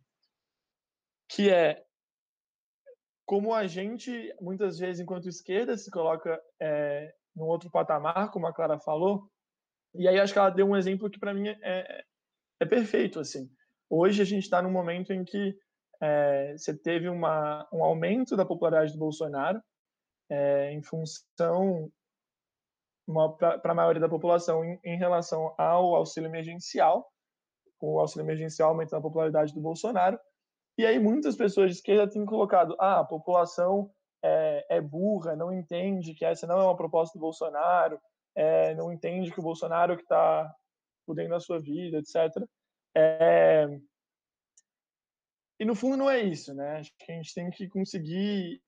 [SPEAKER 3] que é como a gente, muitas vezes, enquanto esquerda, se coloca é, num outro patamar, como a Clara falou, e aí acho que ela deu um exemplo que, para mim, é, é perfeito, assim. Hoje a gente está num momento em que é, você teve uma, um aumento da popularidade do Bolsonaro é, em função para a maioria da população em, em, relação ao auxílio emergencial, o auxílio emergencial aumentando a popularidade do Bolsonaro. E aí muitas pessoas de esquerda têm colocado, ah, a população é, é burra, não entende que essa não é uma proposta do Bolsonaro, é, não entende que o Bolsonaro que está fudendo a sua vida, etc. É... E no fundo não é isso, né? Acho que a gente tem que conseguir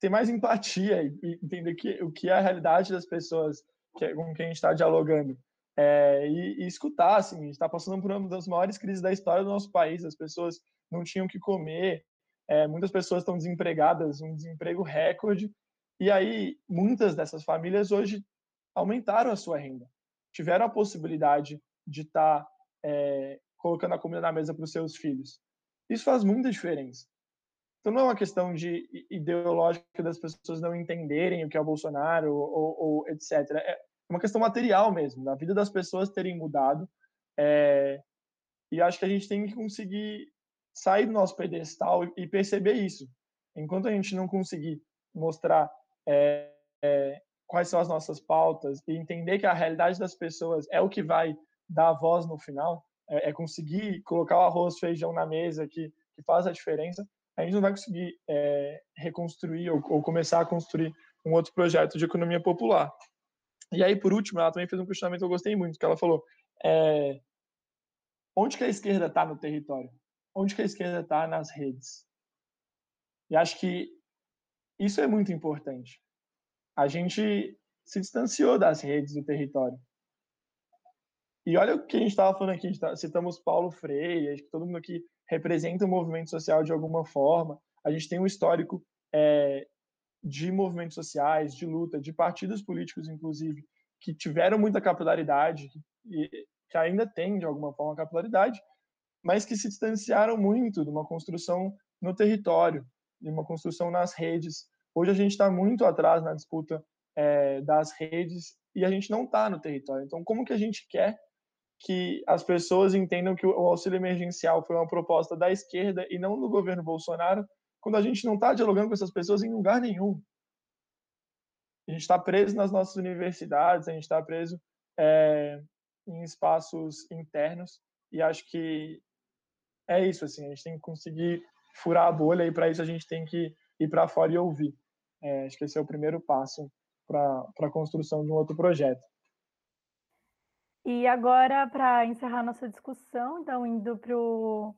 [SPEAKER 3] ter mais empatia e entender que, o que é a realidade das pessoas que, com quem a gente está dialogando. É, e, e, escutar, assim, a gente está passando por uma das maiores crises da história do nosso país, as pessoas não tinham que comer, é, muitas pessoas estão desempregadas, um desemprego recorde, e aí muitas dessas famílias hoje aumentaram a sua renda, tiveram a possibilidade de estar tá, é, colocando a comida na mesa para os seus filhos. Isso faz muita diferença. Então não é uma questão de ideológica das pessoas não entenderem o que é o Bolsonaro ou, ou etc. É uma questão material mesmo, da vida das pessoas terem mudado. É, e acho que a gente tem que conseguir sair do nosso pedestal e perceber isso. Enquanto a gente não conseguir mostrar é, é, quais são as nossas pautas e entender que a realidade das pessoas é o que vai dar a voz no final, é, é conseguir colocar o arroz, feijão na mesa que, que faz a diferença, a gente não vai conseguir é, reconstruir ou, ou, começar a construir um outro projeto de economia popular. E aí, por último, ela também fez um questionamento que eu gostei muito, que ela falou, é, onde que a esquerda está no território? Onde que a esquerda está nas redes? E acho que isso é muito importante. A gente se distanciou das redes do território. E olha o que a gente estava falando aqui, tá, citamos Paulo Freire, acho que todo mundo aqui representa o movimento social de alguma forma. A gente tem um histórico é, de movimentos sociais, de luta, de partidos políticos, inclusive, que tiveram muita capilaridade, e que ainda têm, de alguma forma, capilaridade, mas que se distanciaram muito de uma construção no território, de uma construção nas redes, Hoje a gente está muito atrás na disputa é, das redes e a gente não está no território. Então, como que a gente quer que as pessoas entendam que o auxílio emergencial foi uma proposta da esquerda e não do governo Bolsonaro, quando a gente não está dialogando com essas pessoas em lugar nenhum? A gente está preso nas nossas universidades, a gente está preso é, em espaços internos e acho que é isso assim. A gente tem que conseguir furar a bolha e para isso a gente tem que ir para fora e ouvir. É, acho que esse é o primeiro passo para a construção de um outro projeto.
[SPEAKER 1] E agora, para encerrar nossa discussão, então, indo para o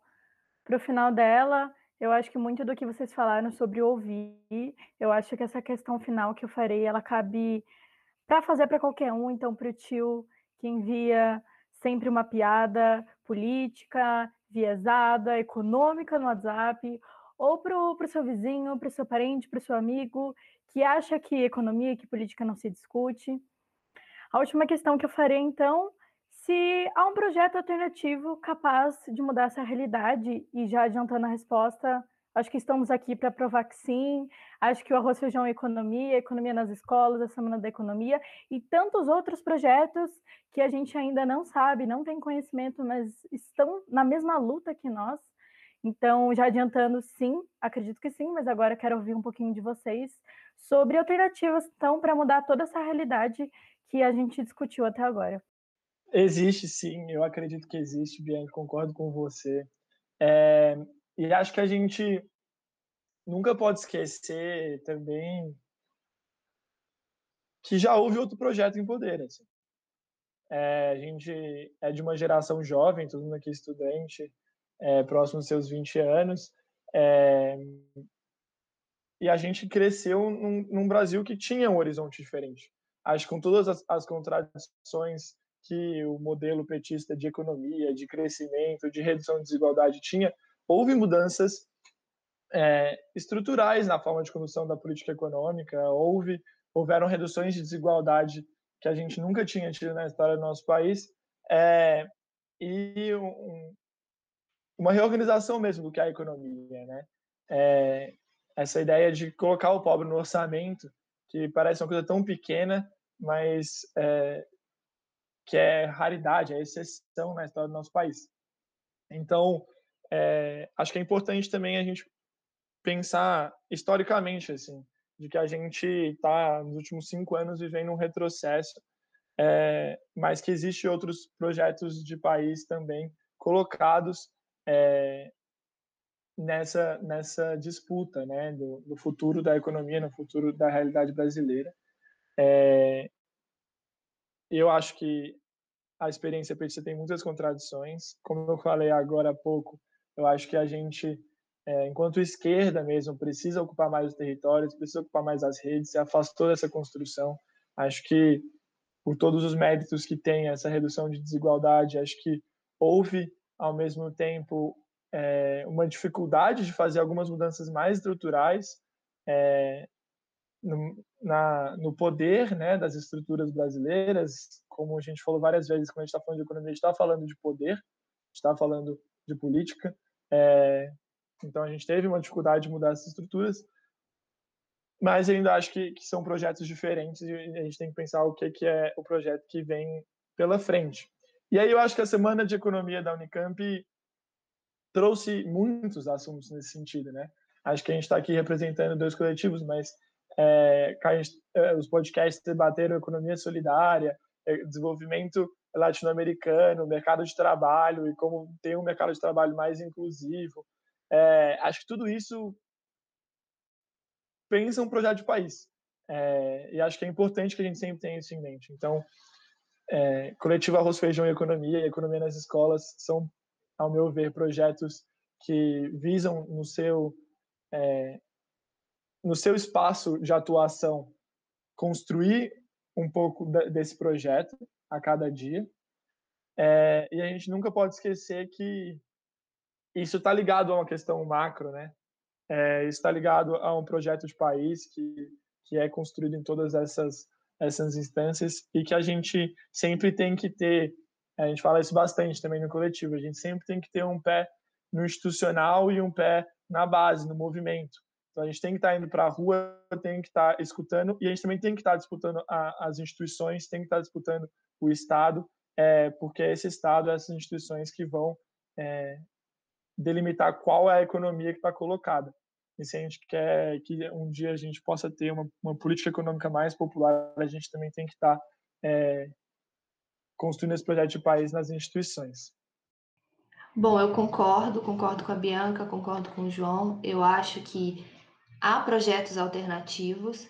[SPEAKER 1] final dela, eu acho que muito do que vocês falaram sobre ouvir, eu acho que essa questão final que eu farei, ela cabe para fazer para qualquer um, então, para o tio que envia sempre uma piada política, viesada, econômica no WhatsApp, ou para o seu vizinho, para o seu parente, para o seu amigo, que acha que economia que política não se discute. A última questão que eu farei, então, se há um projeto alternativo capaz de mudar essa realidade, e já adiantando a resposta, acho que estamos aqui para provar que sim, acho que o Arroz, Feijão e Economia, Economia nas Escolas, a Semana da Economia, e tantos outros projetos que a gente ainda não sabe, não tem conhecimento, mas estão na mesma luta que nós, então, já adiantando, sim, acredito que sim, mas agora quero ouvir um pouquinho de vocês sobre alternativas, então, para mudar toda essa realidade que a gente discutiu até agora.
[SPEAKER 3] Existe, sim, eu acredito que existe, Bianca, concordo com você. É, e acho que a gente nunca pode esquecer também que já houve outro projeto em poder. Assim. É, a gente é de uma geração jovem, todo mundo aqui é estudante, é, próximo dos seus 20 anos. É, e a gente cresceu num, num, Brasil que tinha um horizonte diferente. Acho que com todas as, as contradições que o modelo petista de economia, de crescimento, de redução de desigualdade tinha, houve mudanças é, estruturais na forma de condução da política econômica, houve houveram reduções de desigualdade que a gente nunca tinha tido na história do nosso país, é, e um, uma reorganização mesmo do que é a economia, né? É, essa ideia de colocar o pobre no orçamento, que parece uma coisa tão pequena, mas é, que é raridade, é exceção na história do nosso país. Então, é, acho que é importante também a gente pensar historicamente, assim, de que a gente está nos últimos cinco anos vivendo um retrocesso, é, mas que existem outros projetos de país também colocados é, nessa, nessa disputa né, do, do, futuro da economia, no futuro da realidade brasileira. É, eu acho que a experiência petista tem muitas contradições. Como eu falei agora há pouco, eu acho que a gente, é, enquanto esquerda mesmo, precisa ocupar mais os territórios, precisa ocupar mais as redes, se afastou dessa construção. Acho que, por todos os méritos que tem essa redução de desigualdade, acho que houve ao mesmo tempo é, uma dificuldade de fazer algumas mudanças mais estruturais é, no, na, no poder né, das estruturas brasileiras, como a gente falou várias vezes, quando a gente está falando de economia, a gente está falando de poder, a gente está falando de política, é, então a gente teve uma dificuldade de mudar essas estruturas, mas ainda acho que, que, são projetos diferentes e a gente tem que pensar o que, que é o projeto que vem pela frente. E aí eu acho que a Semana de Economia da Unicamp trouxe muitos assuntos nesse sentido, né? Acho que a gente está aqui representando dois coletivos, mas é, é, os podcasts debateram economia solidária, é, desenvolvimento latino-americano, mercado de trabalho e como ter um mercado de trabalho mais inclusivo. É, acho que tudo isso pensa um projeto de país. É, e acho que é importante que a gente sempre tenha isso em mente. Então, é, Coletivo Arroz, Feijão e Economia e Economia nas Escolas são, ao meu ver, projetos que visam no seu, é, no seu espaço de atuação construir um pouco desse projeto a cada dia. É, e a gente nunca pode esquecer que isso está ligado a uma questão macro, né? É, está ligado a um projeto de país que, que é construído em todas essas essas instâncias e que a gente sempre tem que ter, a gente fala isso bastante também no coletivo, a gente sempre tem que ter um pé no institucional e um pé na base, no movimento. Então a gente tem que estar indo para a rua, tem que estar escutando e a gente também tem que estar disputando a, as instituições, tem que estar disputando o Estado, é, porque é esse Estado, essas instituições que vão é, delimitar qual é a economia que está colocada. E se a gente quer que um dia a gente possa ter uma, uma política econômica mais popular, a gente também tem que estar é, construindo esse projeto de país nas instituições.
[SPEAKER 4] Bom, eu concordo, concordo com a Bianca, concordo com o João. Eu acho que há projetos alternativos,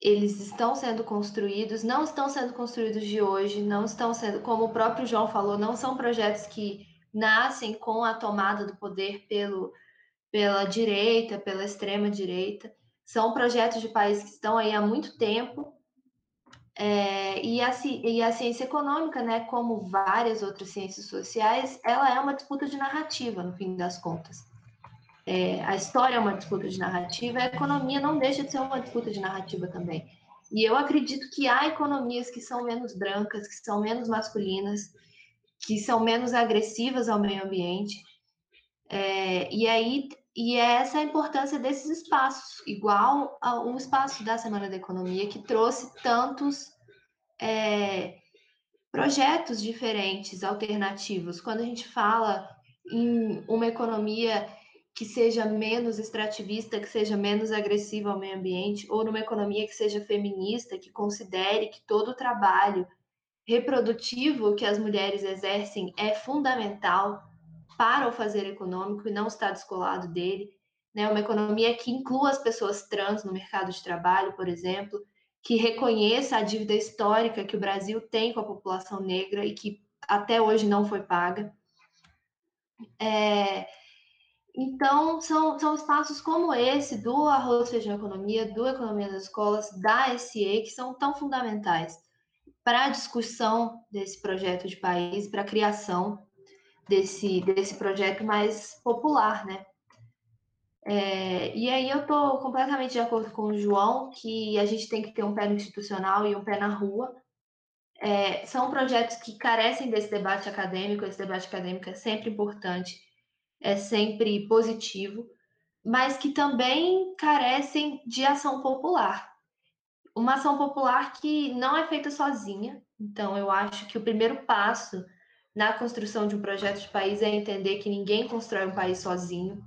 [SPEAKER 4] eles estão sendo construídos, não estão sendo construídos de hoje, não estão sendo, como o próprio João falou, não são projetos que nascem com a tomada do poder pelo, pela direita, pela extrema direita. São projetos de país que estão aí há muito tempo. É, e, a, e a ciência econômica, né, como várias outras ciências sociais, ela é uma disputa de narrativa, no fim das contas. É, a história é uma disputa de narrativa, a economia não deixa de ser uma disputa de narrativa também. E eu acredito que há economias que são menos brancas, que são menos masculinas, que são menos agressivas ao meio ambiente. É, e aí e é essa a importância desses espaços, igual ao espaço da Semana da Economia, que trouxe tantos é, projetos diferentes, alternativos. Quando a gente fala em uma economia que seja menos extrativista, que seja menos agressiva ao meio ambiente, ou numa economia que seja feminista, que considere que todo o trabalho reprodutivo que as mulheres exercem é fundamental para o fazer econômico e não está descolado dele. Né? Uma economia que inclua as pessoas trans no mercado de trabalho, por exemplo, que reconheça a dívida histórica que o Brasil tem com a população negra e que até hoje não foi paga. É, então, são, são espaços como esse, do Arroz, Feijão Economia, do Economia das Escolas, da SE, que são tão fundamentais para a discussão desse projeto de país, para a criação desse, desse projeto mais popular, né? É, e aí eu estou completamente de acordo com o João que a gente tem que ter um pé no institucional e um pé na rua. É, são projetos que carecem desse debate acadêmico, esse debate acadêmico é sempre importante, é sempre positivo, mas que também carecem de ação popular. Uma ação popular que não é feita sozinha, então eu acho que o primeiro passo na construção de um projeto de país é entender que ninguém constrói um país sozinho.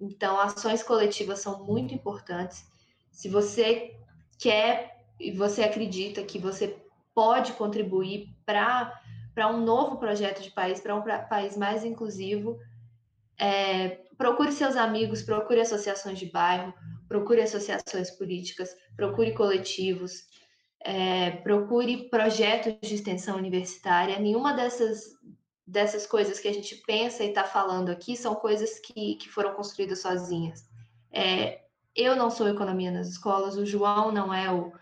[SPEAKER 4] Então, ações coletivas são muito importantes. Se você quer e você acredita que você pode contribuir para um novo projeto de país, para um pra, país mais inclusivo, é, procure seus amigos, procure associações de bairro, procure associações políticas, procure coletivos, é, procure projetos de extensão universitária. Nenhuma dessas, dessas coisas que a gente pensa e está falando aqui são coisas que, que foram construídas sozinhas. É, eu não sou economia nas escolas, o João não é o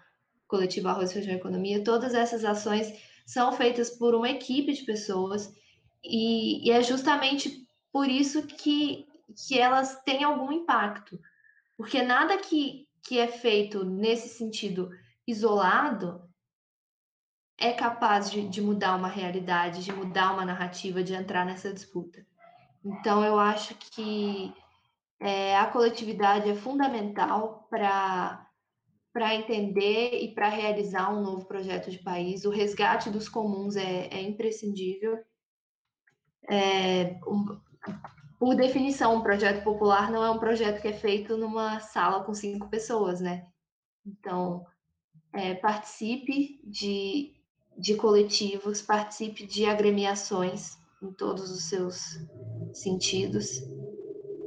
[SPEAKER 4] coletivo Arroz, Feijão Economia. Todas essas ações são feitas por uma equipe de pessoas e, e é justamente por isso que, que elas têm algum impacto. Porque nada que, que é feito nesse sentido isolado é capaz de, de mudar uma realidade, de mudar uma narrativa, de entrar nessa disputa. Então, eu acho que é, a coletividade é fundamental para para entender e para realizar um novo projeto de país. O resgate dos comuns é, é imprescindível. É, por definição, um projeto popular não é um projeto que é feito numa sala com cinco pessoas, né? Então, é, participe de, de coletivos, participe de agremiações em todos os seus sentidos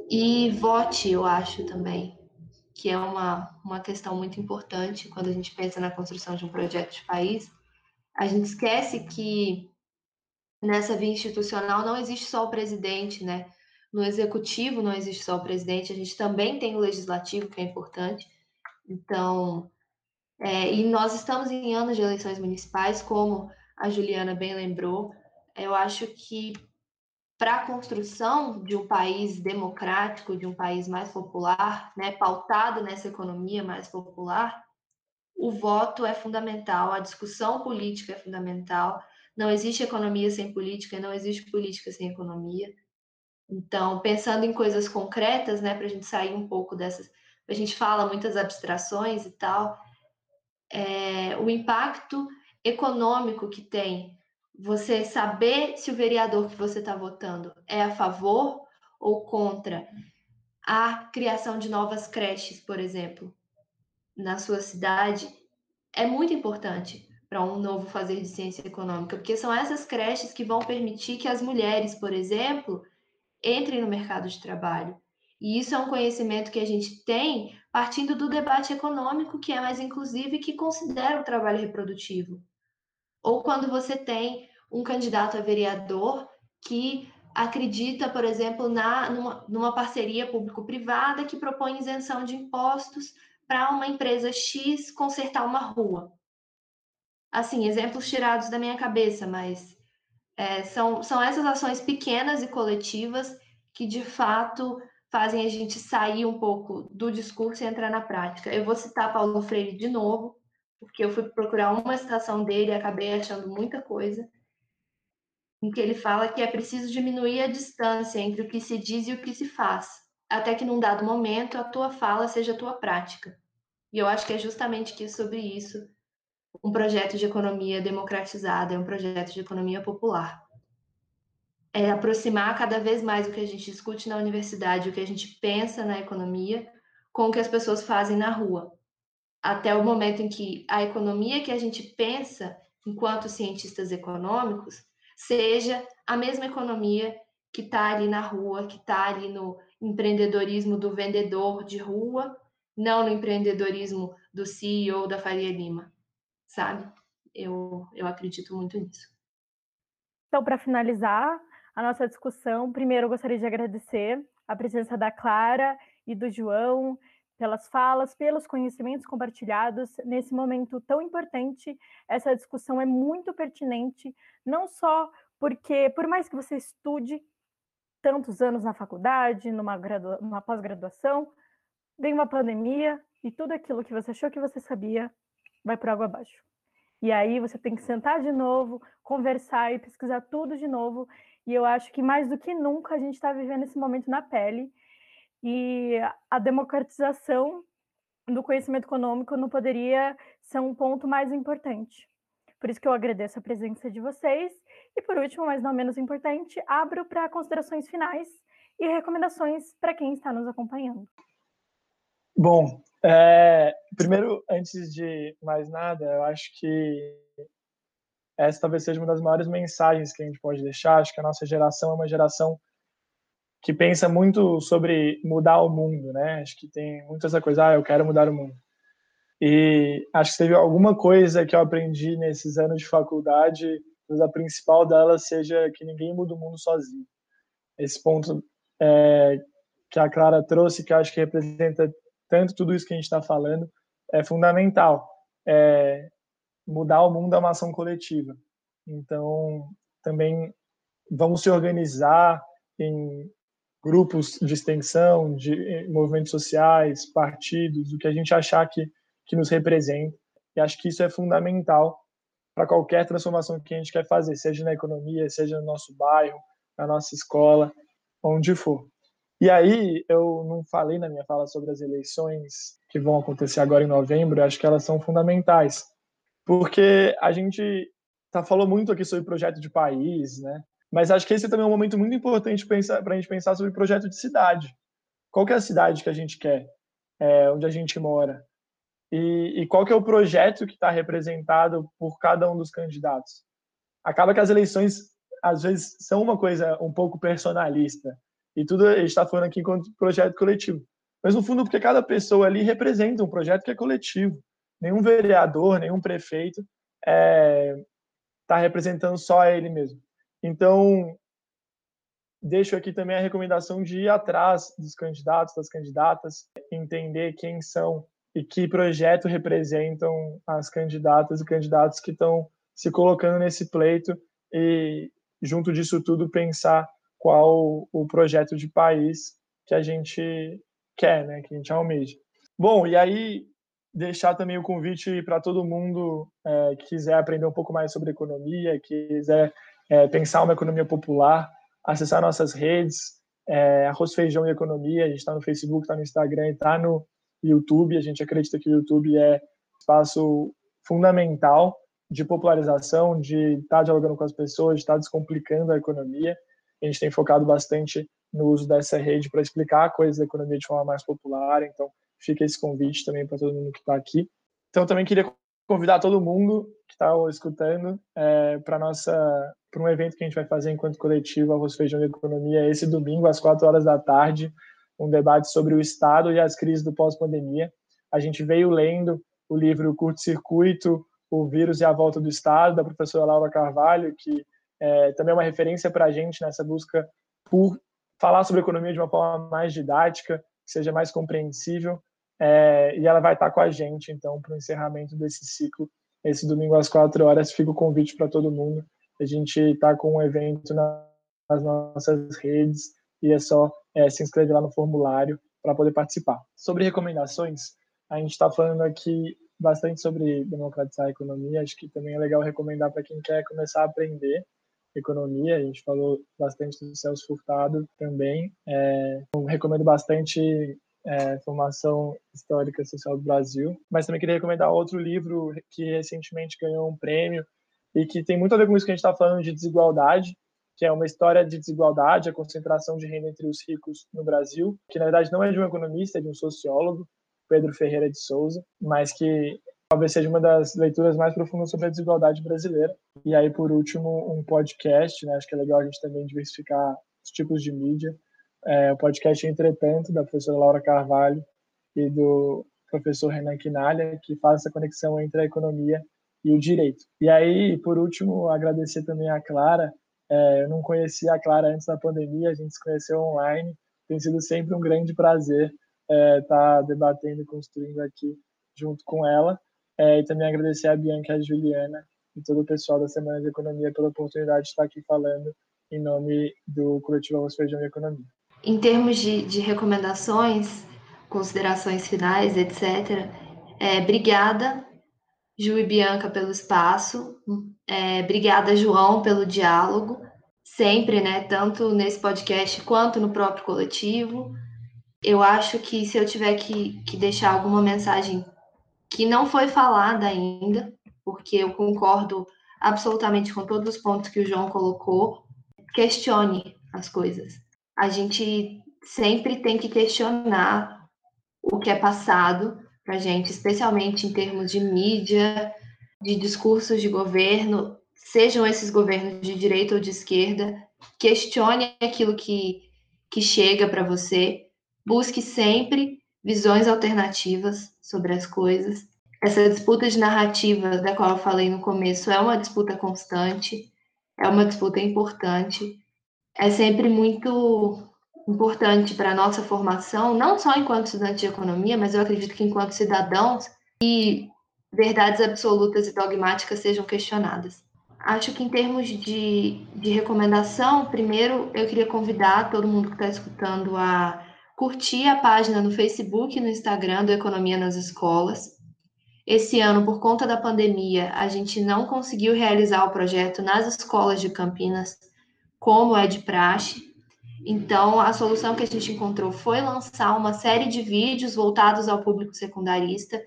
[SPEAKER 4] e vote, eu acho também, que é uma, uma questão muito importante quando a gente pensa na construção de um projeto de país. A gente esquece que nessa via institucional não existe só o presidente, né? No executivo não existe só o presidente, a gente também tem o legislativo, que é importante. Então, é, e nós estamos em anos de eleições municipais, como a Juliana bem lembrou. Eu acho que para a construção de um país democrático, de um país mais popular, né, pautado nessa economia mais popular, o voto é fundamental, a discussão política é fundamental. Não existe economia sem política, não existe política sem economia. Então, pensando em coisas concretas, né, para a gente sair um pouco dessas, a gente fala muitas abstrações e tal, é, o impacto econômico que tem você saber se o vereador que você está votando é a favor ou contra a criação de novas creches, por exemplo, na sua cidade, é muito importante para um novo fazer de ciência econômica, porque são essas creches que vão permitir que as mulheres, por exemplo, entrem no mercado de trabalho. E isso é um conhecimento que a gente tem partindo do debate econômico, que é mais inclusivo e que considera o trabalho reprodutivo. Ou quando você tem um candidato a vereador que acredita, por exemplo, na, numa, numa parceria público-privada que propõe isenção de impostos para uma empresa X consertar uma rua. Assim, exemplos tirados da minha cabeça, mas é, são, são essas ações pequenas e coletivas que, de fato, fazem a gente sair um pouco do discurso e entrar na prática. Eu vou citar Paulo Freire de novo, porque eu fui procurar uma citação dele e acabei achando muita coisa, em que ele fala que é preciso diminuir a distância entre o que se diz e o que se faz, até que num dado momento a tua fala seja a tua prática. E eu acho que é justamente sobre isso um projeto de economia democratizada, é um projeto de economia popular é aproximar cada vez mais o que a gente discute na universidade, o que a gente pensa na economia, com o que as pessoas fazem na rua. Até o momento em que a economia que a gente pensa enquanto cientistas econômicos seja a mesma economia que está ali na rua, que está ali no empreendedorismo do vendedor de rua, não no empreendedorismo do CEO da Faria Lima, sabe? Eu, eu acredito muito nisso.
[SPEAKER 1] Então, para finalizar, a nossa discussão. Primeiro, eu gostaria de agradecer a presença da Clara e do João pelas falas, pelos conhecimentos compartilhados nesse momento tão importante. Essa discussão é muito pertinente, não só porque, por mais que você estude tantos anos na faculdade, numa, numa pós-graduação, vem uma pandemia e tudo aquilo que você achou que você sabia vai por água abaixo. E aí você tem que sentar de novo, conversar e pesquisar tudo de novo. E eu acho que mais do que nunca a gente está vivendo esse momento na pele. E a democratização do conhecimento econômico não poderia ser um ponto mais importante. Por isso que eu agradeço a presença de vocês. E por último, mas não menos importante, abro para considerações finais e recomendações para quem está nos acompanhando.
[SPEAKER 3] Bom, é, primeiro, antes de mais nada, eu acho que essa talvez seja uma das maiores mensagens que a gente pode deixar. Acho que a nossa geração é uma geração que pensa muito sobre mudar o mundo, né? Acho que tem muito essa coisa, ah, eu quero mudar o mundo. E acho que teve alguma coisa que eu aprendi nesses anos de faculdade, mas a principal delas seja que ninguém muda o mundo sozinho. Esse ponto é, que a Clara trouxe, que acho que representa tanto tudo isso que a gente está falando, é fundamental. É, mudar o mundo é uma ação coletiva. Então, também vamos se organizar em grupos de extensão, de movimentos sociais, partidos, o que a gente achar que, que nos representa. E acho que isso é fundamental para qualquer transformação que a gente quer fazer, seja na economia, seja no nosso bairro, na nossa escola, onde for. E aí, eu não falei na minha fala sobre as eleições que vão acontecer agora em novembro, acho que elas são fundamentais, porque a gente tá, falou muito aqui sobre projeto de país, né? Mas acho que esse também é um momento muito importante para a gente pensar sobre projeto de cidade. Qual que é a cidade que a gente quer, é, onde a gente mora? E, e qual que é o projeto que está representado por cada um dos candidatos? Acaba que as eleições, às vezes, são uma coisa um pouco personalista e tudo a gente está falando aqui enquanto projeto coletivo. Mas no fundo, porque cada pessoa ali representa um projeto que é coletivo. Nenhum vereador, nenhum prefeito está é, tá representando só ele mesmo. Então, deixo aqui também a recomendação de ir atrás dos candidatos, das candidatas, entender quem são e que projeto representam as candidatas e candidatos que estão se colocando nesse pleito e, junto disso tudo, pensar qual o projeto de país que a gente quer, né, que a gente almeja. Bom, e aí deixar também o convite para todo mundo é, que quiser aprender um pouco mais sobre economia, que quiser é, pensar uma economia popular, acessar nossas redes, é, Arroz, Feijão e Economia. A gente está no Facebook, está no Instagram está no YouTube. A gente acredita que o YouTube é espaço fundamental de popularização, de estar tá dialogando com as pessoas, de estar tá descomplicando a economia. A gente tem focado bastante no uso dessa rede para explicar coisas da economia de forma mais popular. Então, fica esse convite também para todo mundo que está aqui. Então, também queria convidar todo mundo que está escutando é, para nossa para um evento que a gente vai fazer enquanto coletivo Arroz Feijão e Economia esse domingo às quatro horas da tarde, um debate sobre o Estado e as crises do pós-pandemia. A gente veio lendo o livro Curto Circuito, o vírus e a volta do Estado da professora Laura Carvalho, que é, também é uma referência para a gente nessa busca por falar sobre economia de uma forma mais didática, que seja mais compreensível é, e ela vai estar com a gente, então, para o encerramento desse ciclo, esse domingo às quatro horas. Fica o convite para todo mundo. A gente está com um evento nas nossas redes e é só é, se inscrever lá no formulário para poder participar. Sobre recomendações, a gente está falando aqui bastante sobre democratizar a economia. Acho que também é legal recomendar para quem quer começar a aprender economia. A gente falou bastante do Celso Furtado também. É, recomendo bastante é, Formação Histórica Social do Brasil, mas também queria recomendar outro livro que recentemente ganhou um prêmio e que tem muito a ver com isso que a gente está falando de desigualdade, que é uma história de desigualdade, a concentração de renda entre os ricos no Brasil, que na verdade não é de um economista, é de um sociólogo, Pedro Ferreira de Souza, mas que talvez seja uma das leituras mais profundas sobre a desigualdade brasileira. E aí, por último, um podcast, né? acho que é legal a gente também diversificar os tipos de mídia, é, o podcast Entretanto, da professora Laura Carvalho e do professor Renan Quinalha, que faz essa conexão entre a economia e o direito. E aí, por último, agradecer também a Clara. É, eu não conhecia a Clara antes da pandemia, a gente se conheceu online. Tem sido sempre um grande prazer estar é, tá debatendo e construindo aqui junto com ela. É, e também agradecer a Bianca e a Juliana e todo o pessoal da Semana de Economia pela oportunidade de estar aqui falando em nome do Coletivo Arroz Feijão e Economia.
[SPEAKER 4] Em termos de, de recomendações, considerações finais, etc., é, obrigada, Ju e Bianca, pelo espaço. É, obrigada, João, pelo diálogo. Sempre, né? Tanto nesse podcast quanto no próprio coletivo. Eu acho que se eu tiver que, que deixar alguma mensagem que não foi falada ainda, porque eu concordo absolutamente com todos os pontos que o João colocou, questione as coisas. A gente sempre tem que questionar o que é passado para gente, especialmente em termos de mídia, de discursos de governo, sejam esses governos de direita ou de esquerda, questione aquilo que, que chega para você, busque sempre visões alternativas sobre as coisas. Essa disputa de narrativas, da qual eu falei no começo, é uma disputa constante, é uma disputa importante é sempre muito importante para a nossa formação, não só enquanto estudante de economia, mas eu acredito que enquanto cidadãos, que verdades absolutas e dogmáticas sejam questionadas. Acho que em termos de, de recomendação, primeiro eu queria convidar todo mundo que está escutando a curtir a página no Facebook e no Instagram do Economia nas Escolas. Esse ano, por conta da pandemia, a gente não conseguiu realizar o projeto nas escolas de Campinas como é de praxe. Então, a solução que a gente encontrou foi lançar uma série de vídeos voltados ao público secundarista,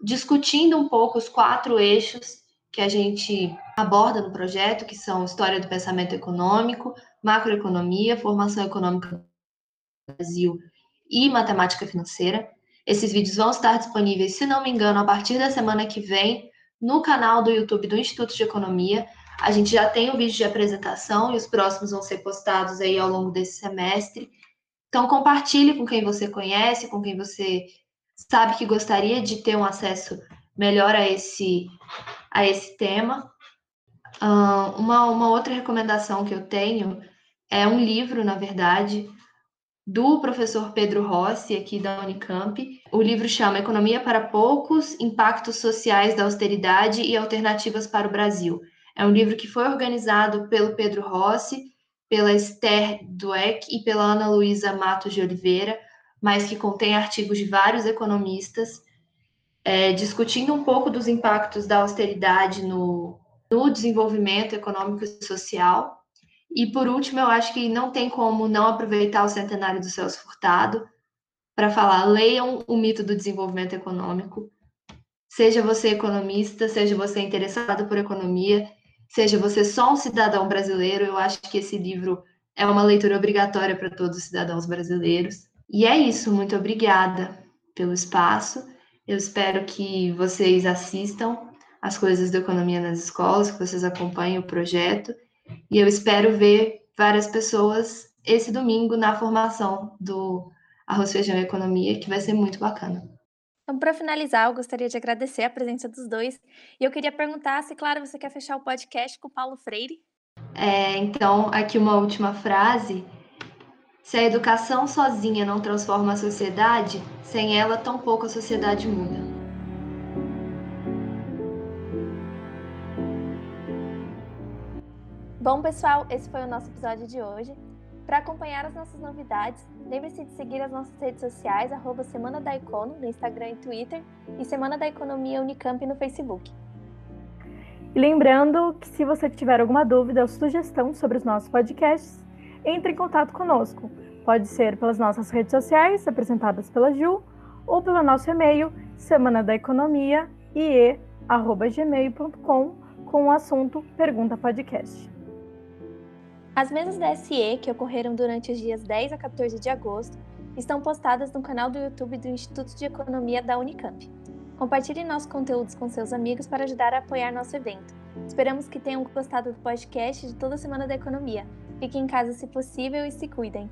[SPEAKER 4] discutindo um pouco os quatro eixos que a gente aborda no projeto, que são história do pensamento econômico, macroeconomia, formação econômica do Brasil e matemática financeira. Esses vídeos vão estar disponíveis, se não me engano, a partir da semana que vem, no canal do YouTube do Instituto de Economia. A gente já tem o vídeo de apresentação e os próximos vão ser postados aí ao longo desse semestre. Então, compartilhe com quem você conhece, com quem você sabe que gostaria de ter um acesso melhor a esse, a esse tema. Uma, uma outra recomendação que eu tenho é um livro, na verdade, do professor Pedro Rossi, aqui da Unicamp. O livro chama Economia para Poucos: Impactos Sociais da Austeridade e Alternativas para o Brasil. É um livro que foi organizado pelo Pedro Rossi, pela Esther Dweck e pela Ana Luísa Matos de Oliveira, mas que contém artigos de vários economistas, é, discutindo um pouco dos impactos da austeridade no, no desenvolvimento econômico e social. E por último, eu acho que não tem como não aproveitar o centenário do Celso Furtado para falar: leiam o mito do desenvolvimento econômico. Seja você economista, seja você interessado por economia, seja você só um cidadão brasileiro, eu acho que esse livro é uma leitura obrigatória para todos os cidadãos brasileiros. E é isso, muito obrigada pelo espaço. Eu espero que vocês assistam as coisas da economia nas escolas, que vocês acompanhem o projeto. E eu espero ver várias pessoas esse domingo na formação do Arroz, Feijão e Economia, que vai ser muito bacana.
[SPEAKER 2] Então, para finalizar, eu gostaria de agradecer a presença dos dois. E eu queria perguntar se, claro, você quer fechar o podcast com o Paulo Freire.
[SPEAKER 4] É, então, aqui uma última frase. Se a educação sozinha não transforma a sociedade, sem ela, tampouco a sociedade muda.
[SPEAKER 2] Bom, pessoal, esse foi o nosso episódio de hoje. Para acompanhar as nossas novidades, lembre-se de seguir as nossas redes sociais, arroba Semana da Econo, no Instagram e Twitter, e Semana da Economia Unicamp no Facebook.
[SPEAKER 1] E lembrando que se você tiver alguma dúvida ou sugestão sobre os nossos podcasts, entre em contato conosco. Pode ser pelas nossas redes sociais, apresentadas pela Ju, ou pelo nosso e-mail, semana da economia, ie.gmail.com, com o assunto Pergunta Podcast.
[SPEAKER 2] As mesas da SE, que ocorreram durante os dias 10 a 14 de agosto, estão postadas no canal do YouTube do Instituto de Economia da Unicamp. Compartilhe nossos conteúdos com seus amigos para ajudar a apoiar nosso evento. Esperamos que tenham gostado do podcast de toda semana da economia. Fiquem em casa se possível e se cuidem.